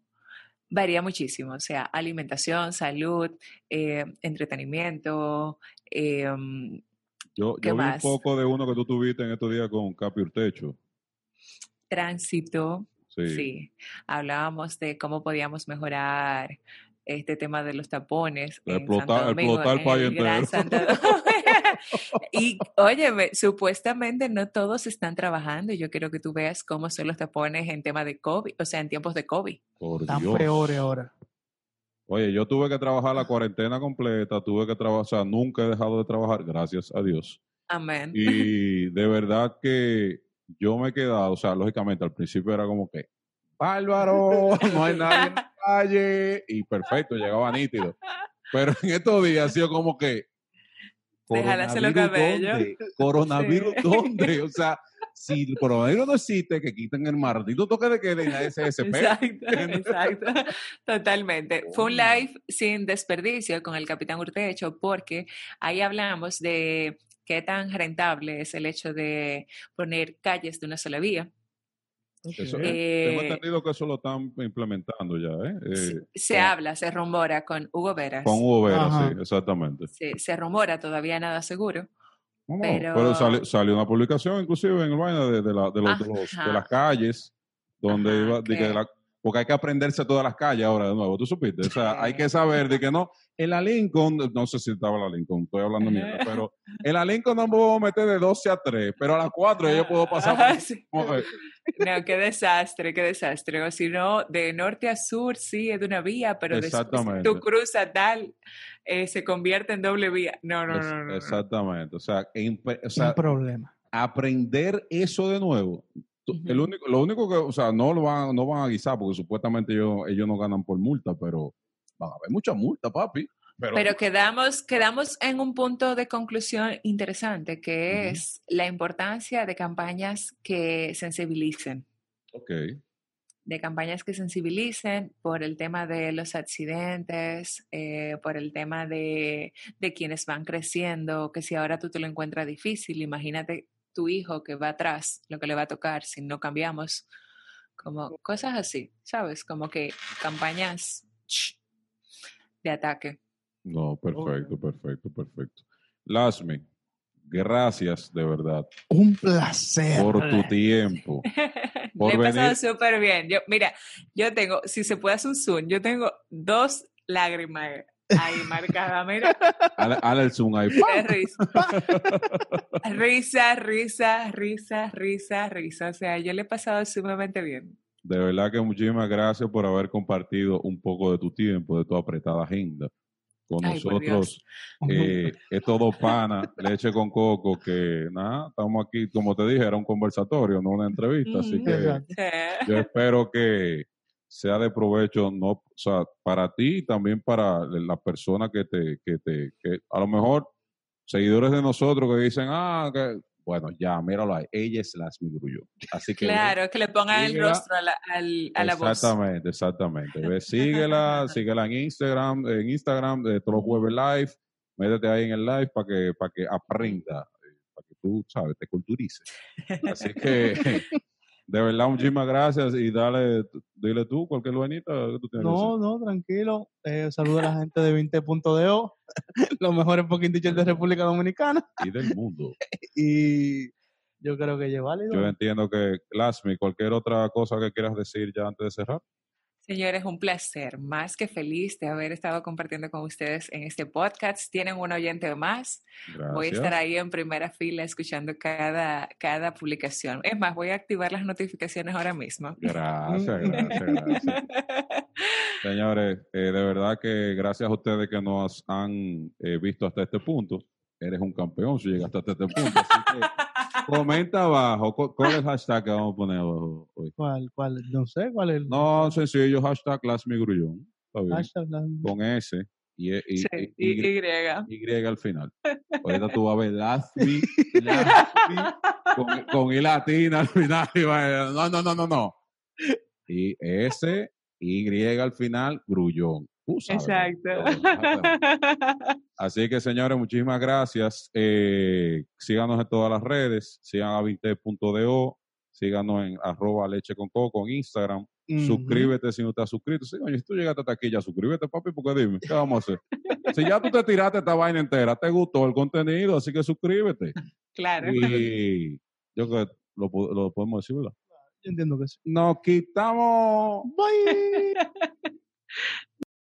Varía muchísimo, o sea, alimentación, salud, eh, entretenimiento, eh, Yo, ¿Qué yo vi un poco de uno que tú tuviste en estos días con Capi Urtecho. tránsito, Sí. Sí, hablábamos de cómo podíamos mejorar este tema de los tapones. en Explotar- Santo Domingo, explotar el país entero. Y óyeme, supuestamente no todos están trabajando y yo quiero que tú veas cómo son los tapones en tema de COVID, o sea, en tiempos de COVID. Por Están Dios. peores ahora. Oye, yo tuve que trabajar la cuarentena completa, tuve que trabajar, o sea, nunca he dejado de trabajar, gracias a Dios. Amén. Y de verdad que yo me he quedado, o sea, lógicamente al principio era como que, bárbaro, no hay nadie en la calle, y perfecto, llegaba nítido. Pero en estos días ha sido como que, hacer los ¿coronavirus cabellos. dónde? ¿Coronavirus Sí. dónde? O sea, si el coronavirus no existe, que quiten el maldito toque de queda en la SSP. Exacto, exacto. Totalmente. Fue un live sin desperdicio con el capitán Urtecho porque ahí hablamos de qué tan rentable es el hecho de poner calles de una sola vía. Eso. Eh, tengo entendido que eso lo están implementando ya, ¿eh? Eh, Se- se con- habla, se rumora con Hugo Veras. Con Hugo Vera, Ajá. sí, exactamente. Se, se rumora, todavía nada seguro. No, Pero- pero, sali- salió una publicación inclusive en el vaina de, de, la- de los, de, los- de Ajá. las calles donde Ajá, iba, de que la- porque hay que aprenderse todas las calles ahora de nuevo, tú supiste, o sea, hay que saber de que no, en la Lincoln, no sé si estaba la Lincoln, estoy hablando mierda, pero en la Lincoln no me puedo meter de 12 a 3, pero a las 4 ya yo puedo pasar por- Ajá, sí. como que- No, qué desastre, qué desastre. O si no, de norte a sur sí es de una vía, pero después tú cruzas tal, eh, se convierte en doble vía. No, no, es- no. no, no. exactamente, o sea, impe- o Un sea, problema. aprender eso de nuevo. El único, lo único que, o sea, no lo van, no van a guisar porque supuestamente ellos, ellos no ganan por multa, pero van a haber mucha multa, papi. Pero, Pero quedamos, quedamos en un punto de conclusión interesante, que es la importancia de campañas que sensibilicen. ok, de campañas que sensibilicen por el tema de los accidentes, eh, por el tema de, de quienes van creciendo, que si ahora tú te lo encuentras difícil, imagínate tu hijo que va atrás, lo que le va a tocar si no cambiamos como cosas así, ¿sabes? Como que campañas ch, de ataque. No, perfecto, perfecto, perfecto. Lasmi, gracias de verdad Un placer. por tu tiempo. Por Le he pasado súper bien. Yo, mira, yo tengo, si se puede hacer un zoom, yo tengo dos lágrimas ahí marcadas, mira, hale el zoom ahí. Risa, risa, risa, risa, risa. O sea, yo le he pasado sumamente bien. De verdad que muchísimas gracias por haber compartido un poco de tu tiempo, de tu apretada agenda. Con Ay, nosotros. Eh, es todo pana, leche con coco, que nada, estamos aquí, como te dije, era un conversatorio, no una entrevista, así que yo espero que sea de provecho, no, o sea, para ti y también para la persona que te, que te, que a lo mejor seguidores de nosotros que dicen, ah, que, bueno, ya, míralo ahí, ella es Lasmi Grullón. Así que Claro, que le pongan el rostro a la, al- a la voz. Exactamente, exactamente. Síguela, síguela en Instagram, en Instagram, eh, todos los jueves live. Métete ahí en el live para que, para que aprenda, eh, para que tú, sabes, te culturices. Así que, de verdad, muchísimas gracias y dale, dile tú cualquier buenita que tú tienes. que No, no, tranquilo. Eh, saludo a la gente de 20.do, los mejores fucking teachers de República Dominicana. Y del mundo. Y yo creo que es válido. Yo entiendo que, Lasmi, cualquier otra cosa que quieras decir ya antes de cerrar. Señores, un placer, más que feliz de haber estado compartiendo con ustedes en este podcast. Tienen un oyente más. Gracias. Voy a estar ahí en primera fila escuchando cada, cada publicación. Es más, voy a activar las notificaciones ahora mismo. Gracias, gracias, gracias. Señores, eh, de verdad que gracias a ustedes que nos han eh, visto hasta este punto. Eres un campeón si llegaste hasta este punto. Así que comenta abajo. cu- ¿Cuál es el hashtag que vamos a poner abajo hoy? ¿Cuál, cuál? No sé cuál es el No, sencillo, hashtag Lasmigrullón. Hashtag. Con S y, y, Sí, y- y, y- Y al final. Ahorita tú vas a ver Lasmi, Lasmi, con, con I latina al final. y va a- no, no, no, no, no. Y S, Y al final, grullón. Tú sabes, Exacto. Así que, señores, muchísimas gracias. Eh, síganos en todas las redes. Sigan a 20.do. Síganos en arroba leche con coco en Instagram. Suscríbete si no estás suscrito. Sí, oye, si tú llegaste hasta aquí, ya suscríbete, papi, porque dime, ¿qué vamos a hacer? si ya tú te tiraste esta vaina entera, te gustó el contenido, así que suscríbete. claro. Y yo creo que lo, lo podemos decir, ¿verdad? Yo entiendo que sí. Nos quitamos. Bye.